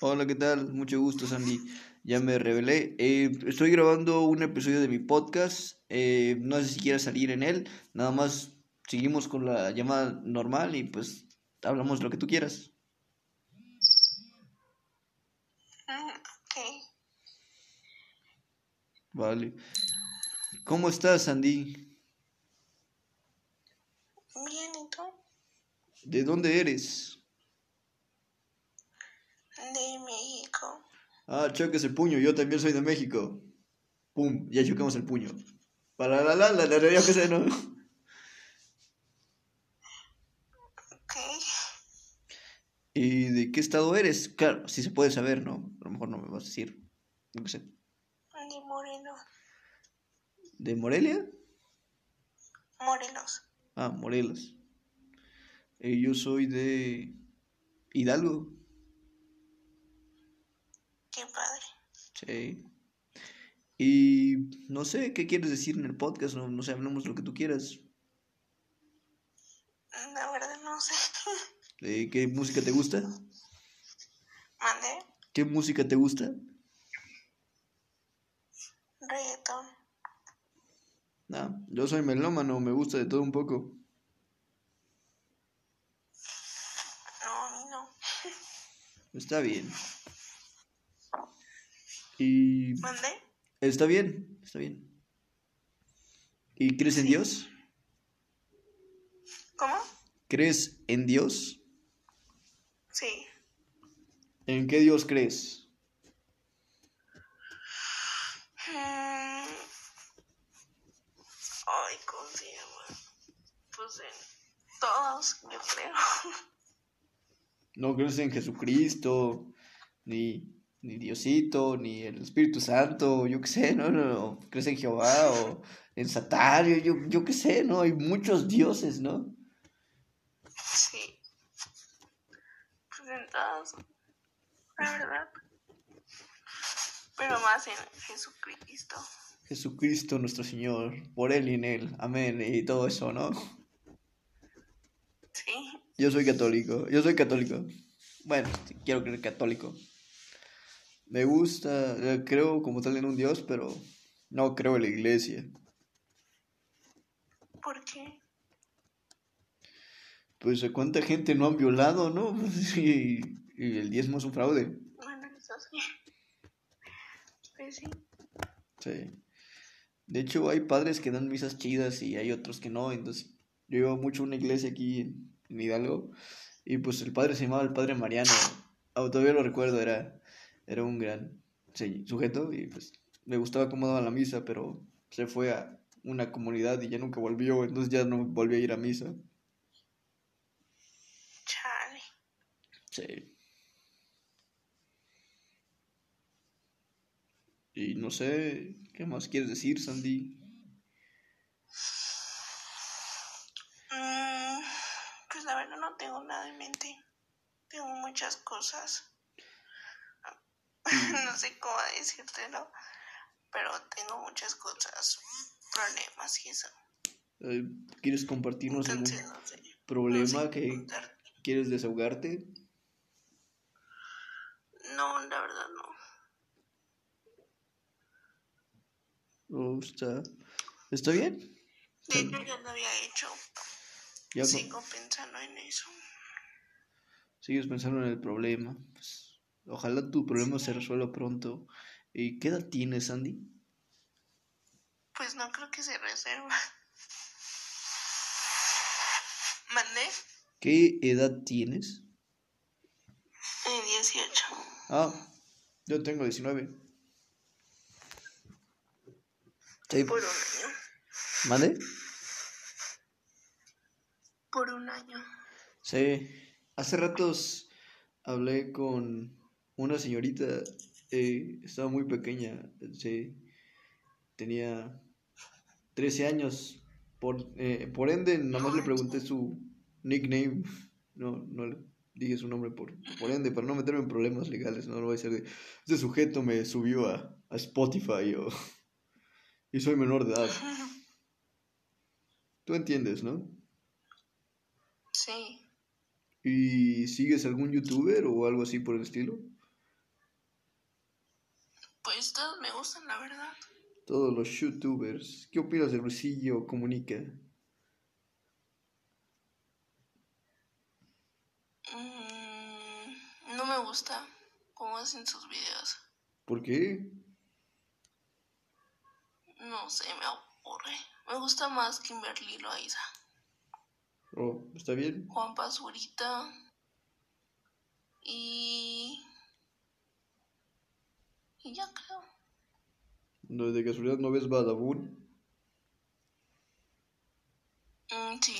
Hola, ¿qué tal? Mucho gusto, Sandy. Ya me revelé. Eh, estoy grabando un episodio de mi podcast. Eh, no sé si quieres salir en él. Nada más seguimos con la llamada normal y pues hablamos lo que tú quieras. Mm, ok. Vale. ¿Cómo estás, Sandy? Bien, ¿y tú? ¿De dónde eres? De México. Ah, choques el puño. Yo también soy de México. Pum, ya chocamos el puño. Para la la la la la, qué sé, ¿no? Ok. ¿Y de qué estado eres? Claro, si se puede saber, ¿no? A lo mejor no me vas a decir. No sé. De Moreno. ¿De Morelia? Morelos. Ah, Morelos. Eh, yo soy de Hidalgo. Qué padre. Sí. Y no sé, ¿qué quieres decir en el podcast? No, no sé, hablamos lo que tú quieras. La verdad no sé. [laughs] ¿Qué música te gusta? Mandé ¿Qué música te gusta? reggaetón. Ah, yo soy melómano, me gusta de todo un poco. No, a mí no. [laughs] Está bien. Y ¿Mandé? está bien, está bien. ¿Y crees en Dios? ¿Cómo? ¿Crees en Dios? Sí. ¿En qué Dios crees? Mm. Ay, ¿cómo se llama? Pues en todos, yo creo. [laughs] No crees en Jesucristo, ni, ni Diosito, ni el Espíritu Santo, yo qué sé, ¿no? no, no. ¿Crees en Jehová o en Satán? Yo, yo, yo qué sé, ¿no? Hay muchos dioses, ¿no? Sí. Pues en todos. La verdad. Pero más en Jesucristo. Jesucristo nuestro Señor, por Él y en Él, amén, y todo eso, ¿no? Yo soy católico, yo soy católico. Bueno, quiero creer católico. Me gusta, eh, creo como tal en un Dios, pero no creo en la iglesia. ¿Por qué? Pues cuánta gente no han violado, ¿no? [laughs] Y, y el diezmo es un fraude. Bueno, eso sí. Pues sí. Sí. De hecho, hay padres que dan misas chidas y hay otros que no. Entonces, yo iba mucho a una iglesia aquí en, en Hidalgo y pues el padre se llamaba el padre Mariano. Todavía lo recuerdo, era, era un gran sujeto y pues me gustaba cómo daba la misa, pero se fue a una comunidad y ya nunca volvió, entonces ya no volví a ir a misa. Chale. Sí. Y no sé, ¿qué más quieres decir, Sandy? Mm, no tengo muchas cosas. [laughs] no sé cómo decírtelo, pero tengo muchas cosas, problemas y eso. Eh, ¿Quieres compartirnos algún Entonces no sé. no problema sé que contarte. quieres desahogarte? No, la verdad no. ¿O está, está bien? De hecho, ya lo había hecho. Ya Sigo pensando en eso. Sigues pensando en el problema. Pues, ojalá tu problema se resuelva pronto. ¿Y qué edad tienes, Sandy? Pues no creo que se reserva. ¿Mandé? ¿Qué edad tienes? Eh, 18. Ah, yo tengo 19. Sí, Por un año. ¿Mande? Por un año. Sí, hace ratos hablé con una señorita, eh, estaba muy pequeña, sí, tenía 13 años, por, eh, por ende, nada más le pregunté su nickname, no, no le dije su nombre por, por ende, para no meterme en problemas legales, no lo voy a decir de, este sujeto me subió a, a Spotify o, [laughs] y soy menor de edad. Tú entiendes, ¿no? Sí. ¿Y sigues algún youtuber o algo así por el estilo? Pues todos me gustan, la verdad. Todos los youtubers. ¿Qué opinas de Luisillo Comunica? Mm, no me gusta cómo hacen sus videos. ¿Por qué? No sé, me aburre. Me gusta más Kimberly Loaiza. Oh, está bien. Juan Pazurita. Y. Y ya creo. ¿No, ¿De casualidad no ves Badabun? Mm, sí.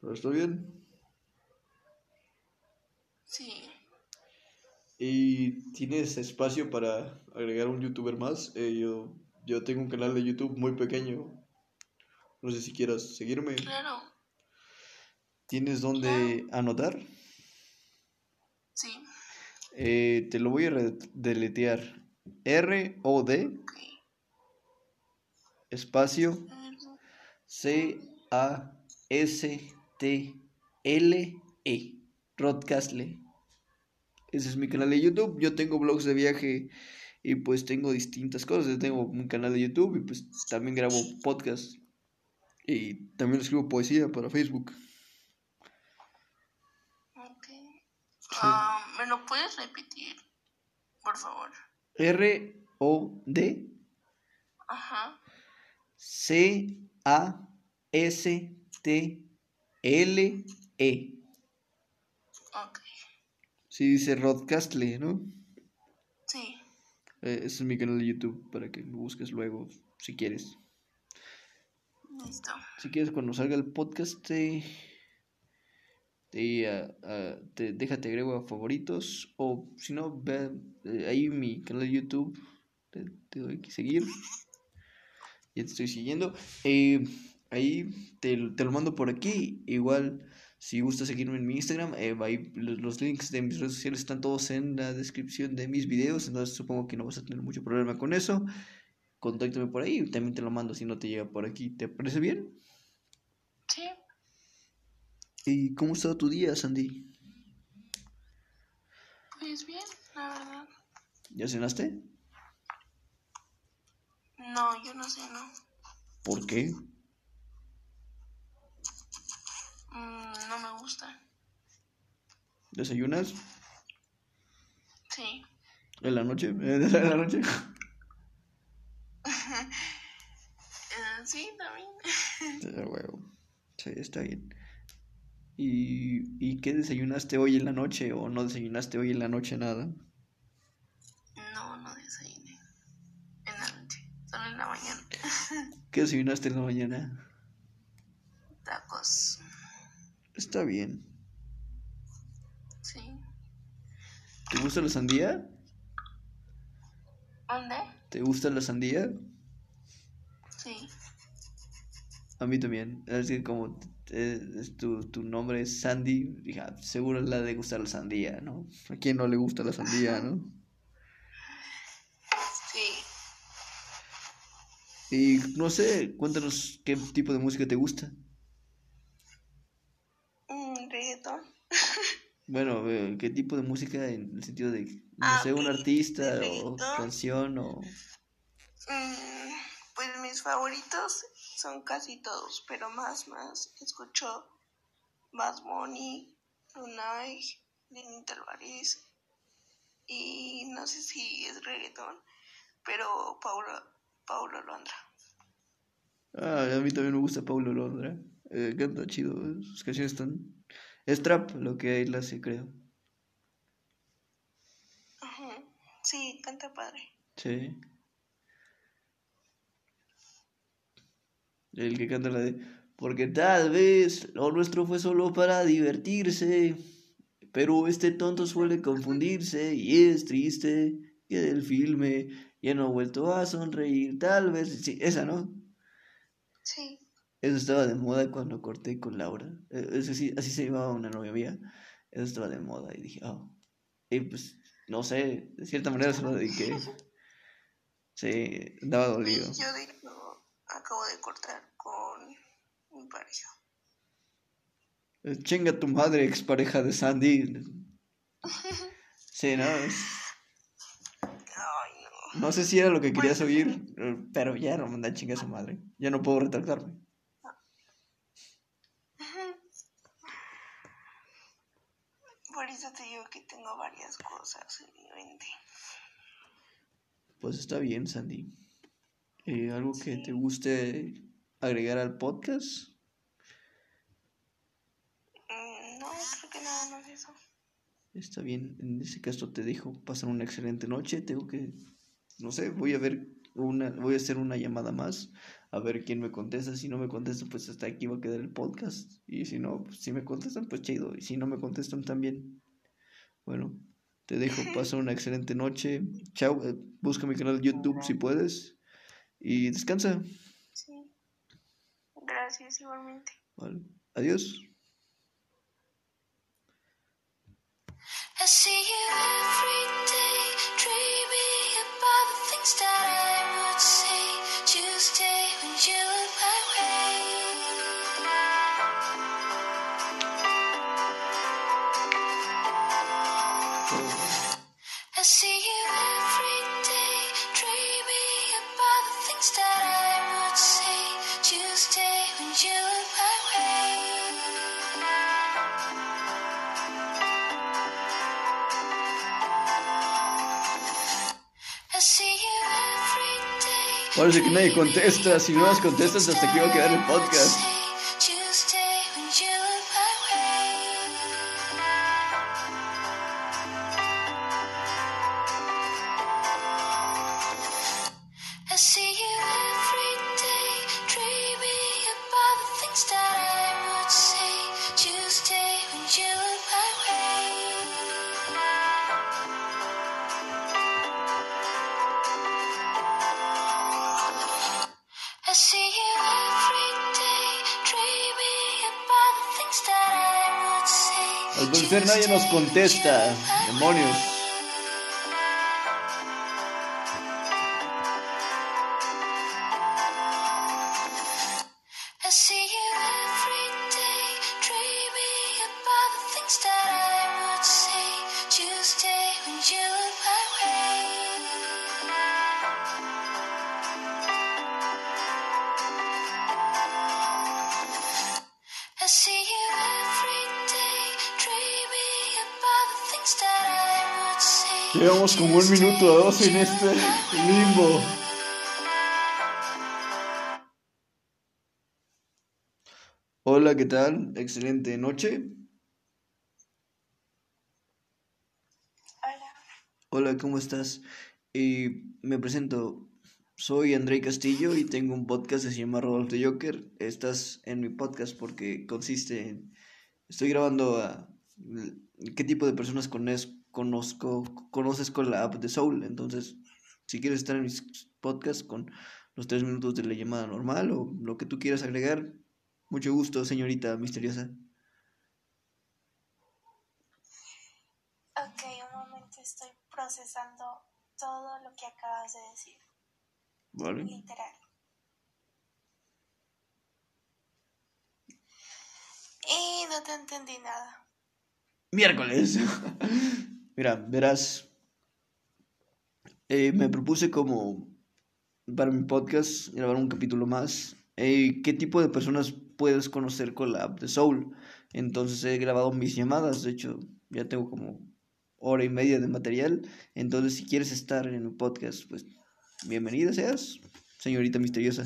Pero está bien. Sí. ¿Y tienes espacio para agregar un youtuber más? Eh, yo, yo tengo un canal de YouTube muy pequeño. No sé si quieras seguirme. Claro. ¿Tienes dónde anotar? Sí. Eh, te lo voy a deletear. R-O-D espacio C-A-S-T-L-E. Rodcastle. Ese es mi canal de YouTube. Yo tengo blogs de viaje y pues tengo distintas cosas. Tengo un canal de YouTube y pues también grabo podcast. Y también escribo poesía para Facebook. Ok. Ah, ¿Me lo puedes repetir? Por favor. R-O-D Ajá. C-A-S-T-L-E. Ok. Sí, dice Rodcastle, ¿no? Sí. Eh, ese es mi canal de YouTube para que lo busques luego, si quieres. Si quieres, cuando salga el podcast, te, te, ah, ah, te- déjate agrego a favoritos. O si no, ve eh, ahí mi canal de YouTube. Te, doy que seguir. Ya te estoy siguiendo. Eh, ahí te, te lo mando por aquí. Igual, si gustas seguirme en mi Instagram, eh, ahí los, los links de mis redes sociales están todos en la descripción de mis videos. Entonces supongo que no vas a tener mucho problema con eso. Contáctame por ahí. También te lo mando si no te llega por aquí. ¿Te parece bien? Sí. ¿Y cómo ha estado tu día, Sandy? Pues bien, la verdad. ¿Ya cenaste? No, yo no sé, no. ¿Por qué? Mm, no me gusta. ¿Desayunas? Sí. ¿En la noche? [laughs] ¿En la noche? Eh, [laughs] sí, también. Ah, huevo. Sí, está bien. ¿Y, ¿Y qué desayunaste hoy en la noche o no desayunaste hoy en la noche nada? No, no desayuné. En la noche. Solo en la mañana. [laughs] ¿Qué desayunaste en la mañana? Tacos. Está bien. Sí. ¿Te gusta la sandía? ¿Dónde? ¿Te gusta la sandía? Sí. A mí también. Es que como eh, es tu, tu nombre es Sandy, dije, ah, seguro le ha de gustar la sandía, ¿no? ¿A quién no le gusta la sandía, no? Sí. Y no sé, cuéntanos qué tipo de música te gusta. Mm, reggaetón. [laughs] Bueno, eh, qué tipo de música en el sentido de, no Ah, sé, un artista o canción o... Mm, pues mis favoritos son casi todos, pero más, más escucho Bad Bunny, Lunay, Lenita Alvarez y no sé si es reggaetón, pero Paulo, Paulo Londra. Ah, a mí también me gusta Paulo Londra. Eh, canta chido, sus canciones están... Es trap lo que él hace, creo. Ujú, Sí, canta padre. Sí. El que canta la de... Porque tal vez lo nuestro fue solo para divertirse, pero este tonto suele confundirse y es triste que del filme ya no ha vuelto a sonreír. Tal vez... Sí, esa, ¿no? Sí. Eso estaba de moda cuando corté con Laura. Eh, Es así, así se llamaba una novia mía. Eso estaba de moda y dije, oh. Y pues, no sé, de cierta manera se lo dediqué. [laughs] Sí, andaba dolido. Yo hecho acabo de cortar con mi pareja. Eh, Chinga tu madre, expareja de Sandy. Sí, no. es- Ay, no. No sé si era lo que querías oír, eh, pero ya no manda a chingar a su madre. Ya no puedo retractarme. Por eso te digo que tengo varias cosas en mi mente. Pues está bien, Sandy. Eh, ¿Algo que te guste agregar al podcast? Mm, No, creo que nada más eso. Está bien, en ese caso te dejo pasar una excelente noche. Tengo que, no sé, voy a ver una, voy a hacer una llamada más a ver quién me contesta. Si no me contesta, pues hasta aquí va a quedar el podcast. Y si no, pues, si me contestan, pues chido. Y si no me contestan, también. Bueno, te dejo [laughs] pasar una excelente noche. Chao, eh, busca mi canal de YouTube si puedes. Y descansa. Sí. Gracias, igualmente. Vale. Adiós. I see you every day, dreaming about the things that I would say Tuesday when you look my way. I see you Parece que nadie contesta. Si no las contestas, hasta aquí va a quedar el podcast. Contesta. Demonios. Llevamos como un minuto o dos en este limbo. Hola, ¿qué tal? Excelente noche. Hola. Hola, ¿cómo estás? Eh, me presento. Soy André Castillo y tengo un podcast que se llama Rodolfo Joker. Estás en mi podcast porque consiste en... Estoy grabando a... ¿Qué tipo de personas cones- conozco, conoces con la app de Soul? Entonces, si quieres estar en mis podcasts con los tres minutos de la llamada normal o lo que tú quieras agregar, mucho gusto, señorita misteriosa. Ok, un momento, estoy procesando todo lo que acabas de decir, ¿Vale? literal. Y no te entendí nada. miércoles. [laughs] Mira, verás, eh, me propuse como para mi podcast grabar un capítulo más. Eh, ¿Qué tipo de personas puedes conocer con la app de Soul? Entonces he grabado mis llamadas, de hecho ya tengo como hora y media de material. Entonces si quieres estar en mi podcast, pues bienvenida seas, señorita misteriosa.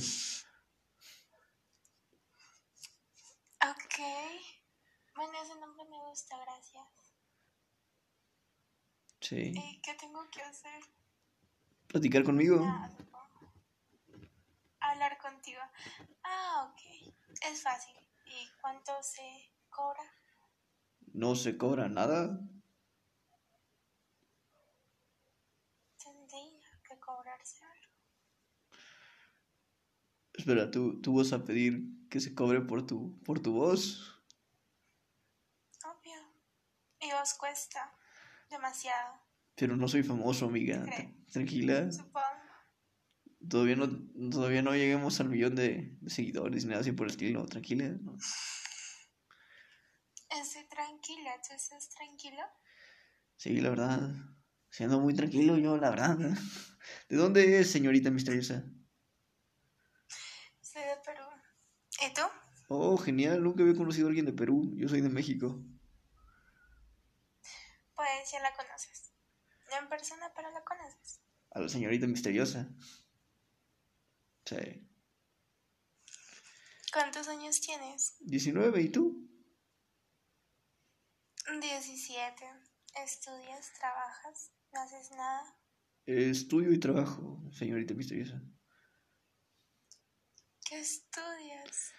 Ok. Bueno, ese nombre me gusta, gracias. Sí. ¿Y qué tengo que hacer? Platicar conmigo. Nada, supongo. Hablar contigo. Ah, ok. Es fácil. ¿Y cuánto se cobra? No se cobra nada. Tendría que cobrarse algo. Espera, ¿tú, tú vas a pedir que se cobre por tu, por tu voz? Obvio. Y os cuesta demasiado, Pero no soy famoso, amiga. Tranquila. supongo. Todavía no, todavía no lleguemos al millón de, de seguidores ni nada así por el estilo. Tranquila. ¿no? tranquila, ¿tú estás tranquilo? Sí, la verdad. Siendo muy tranquilo yo, la verdad. [laughs] ¿De dónde es, señorita misteriosa? Soy de Perú. ¿Y tú? Oh, genial. Nunca había conocido a alguien de Perú. Yo soy de México. Pues ya la conoces. Persona, pero la conoces. A la señorita misteriosa. Sí. ¿Cuántos años tienes? 19, ¿y tú? 17. ¿Estudias? ¿Trabajas? ¿No haces nada? Estudio y trabajo, señorita misteriosa. ¿Qué estudias?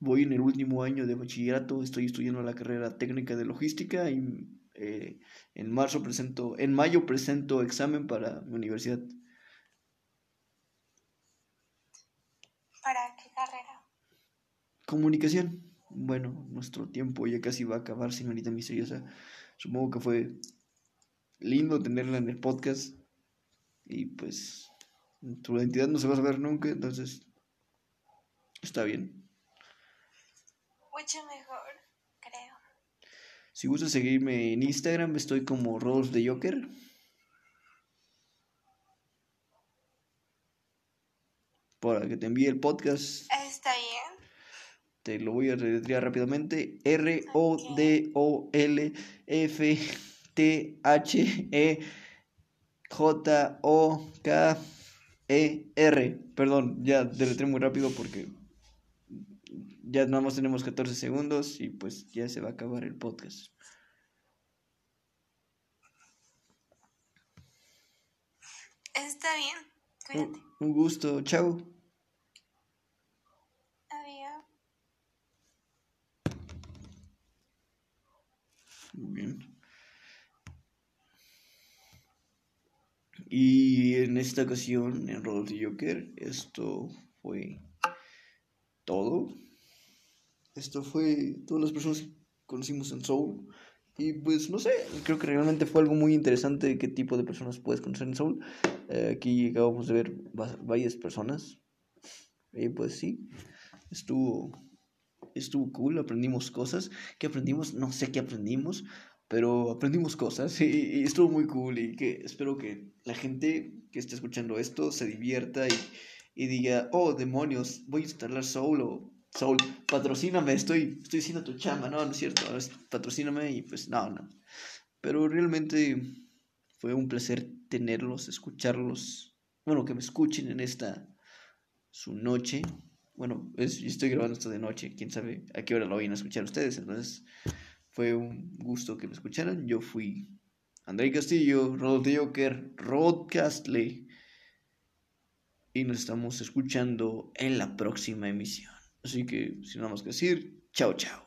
Voy en el último año de bachillerato, estoy estudiando la carrera técnica de logística y eh, en marzo presento, en mayo presento examen para mi universidad. ¿Para qué carrera? Comunicación. Bueno, nuestro tiempo ya casi va a acabar, señorita misteriosa. Supongo que fue lindo tenerla en el podcast. Y pues tu identidad no se va a saber nunca, entonces está bien. Mucho mejor. Si gustas seguirme en Instagram, estoy como Rolf de Joker. Para que te envíe el podcast, Está bien. te lo voy a deletrear rápidamente. R-O-D-O-L-F-T-H-E-J-O-K-E-R. Perdón, ya deletré muy rápido porque ya nada más tenemos 14 segundos y pues ya se va a acabar el podcast. Está bien. Un, Cuídate. un gusto, chao. Adiós. Muy bien. Y en esta ocasión, en Roll de Joker, esto fue todo. Esto fue todas las personas que conocimos en Soul. Y pues no sé, creo que realmente fue algo muy interesante qué tipo de personas puedes conocer en Soul. Eh, aquí acabamos de ver va- varias personas. Y pues sí, estuvo, estuvo cool, aprendimos cosas. ¿Qué aprendimos? No sé qué aprendimos, pero aprendimos cosas y, y estuvo muy cool. Y que espero que la gente que esté escuchando esto se divierta y, y diga, oh demonios, voy a instalar Soul o Soul, patrocíname, estoy, estoy haciendo tu chamba. No, no es cierto, patrocíname y pues no, no. Pero realmente fue un placer tenerlos, escucharlos. Bueno, que me escuchen en esta su noche. Bueno, estoy grabando esto de noche, quién sabe a qué hora lo vayan a escuchar ustedes. Entonces, fue un gusto que me escucharan. Yo fui André Castillo, Rod Joker, Rod Castley. Y nos estamos escuchando en la próxima emisión. Así que, sin nada más que decir, chao, chao.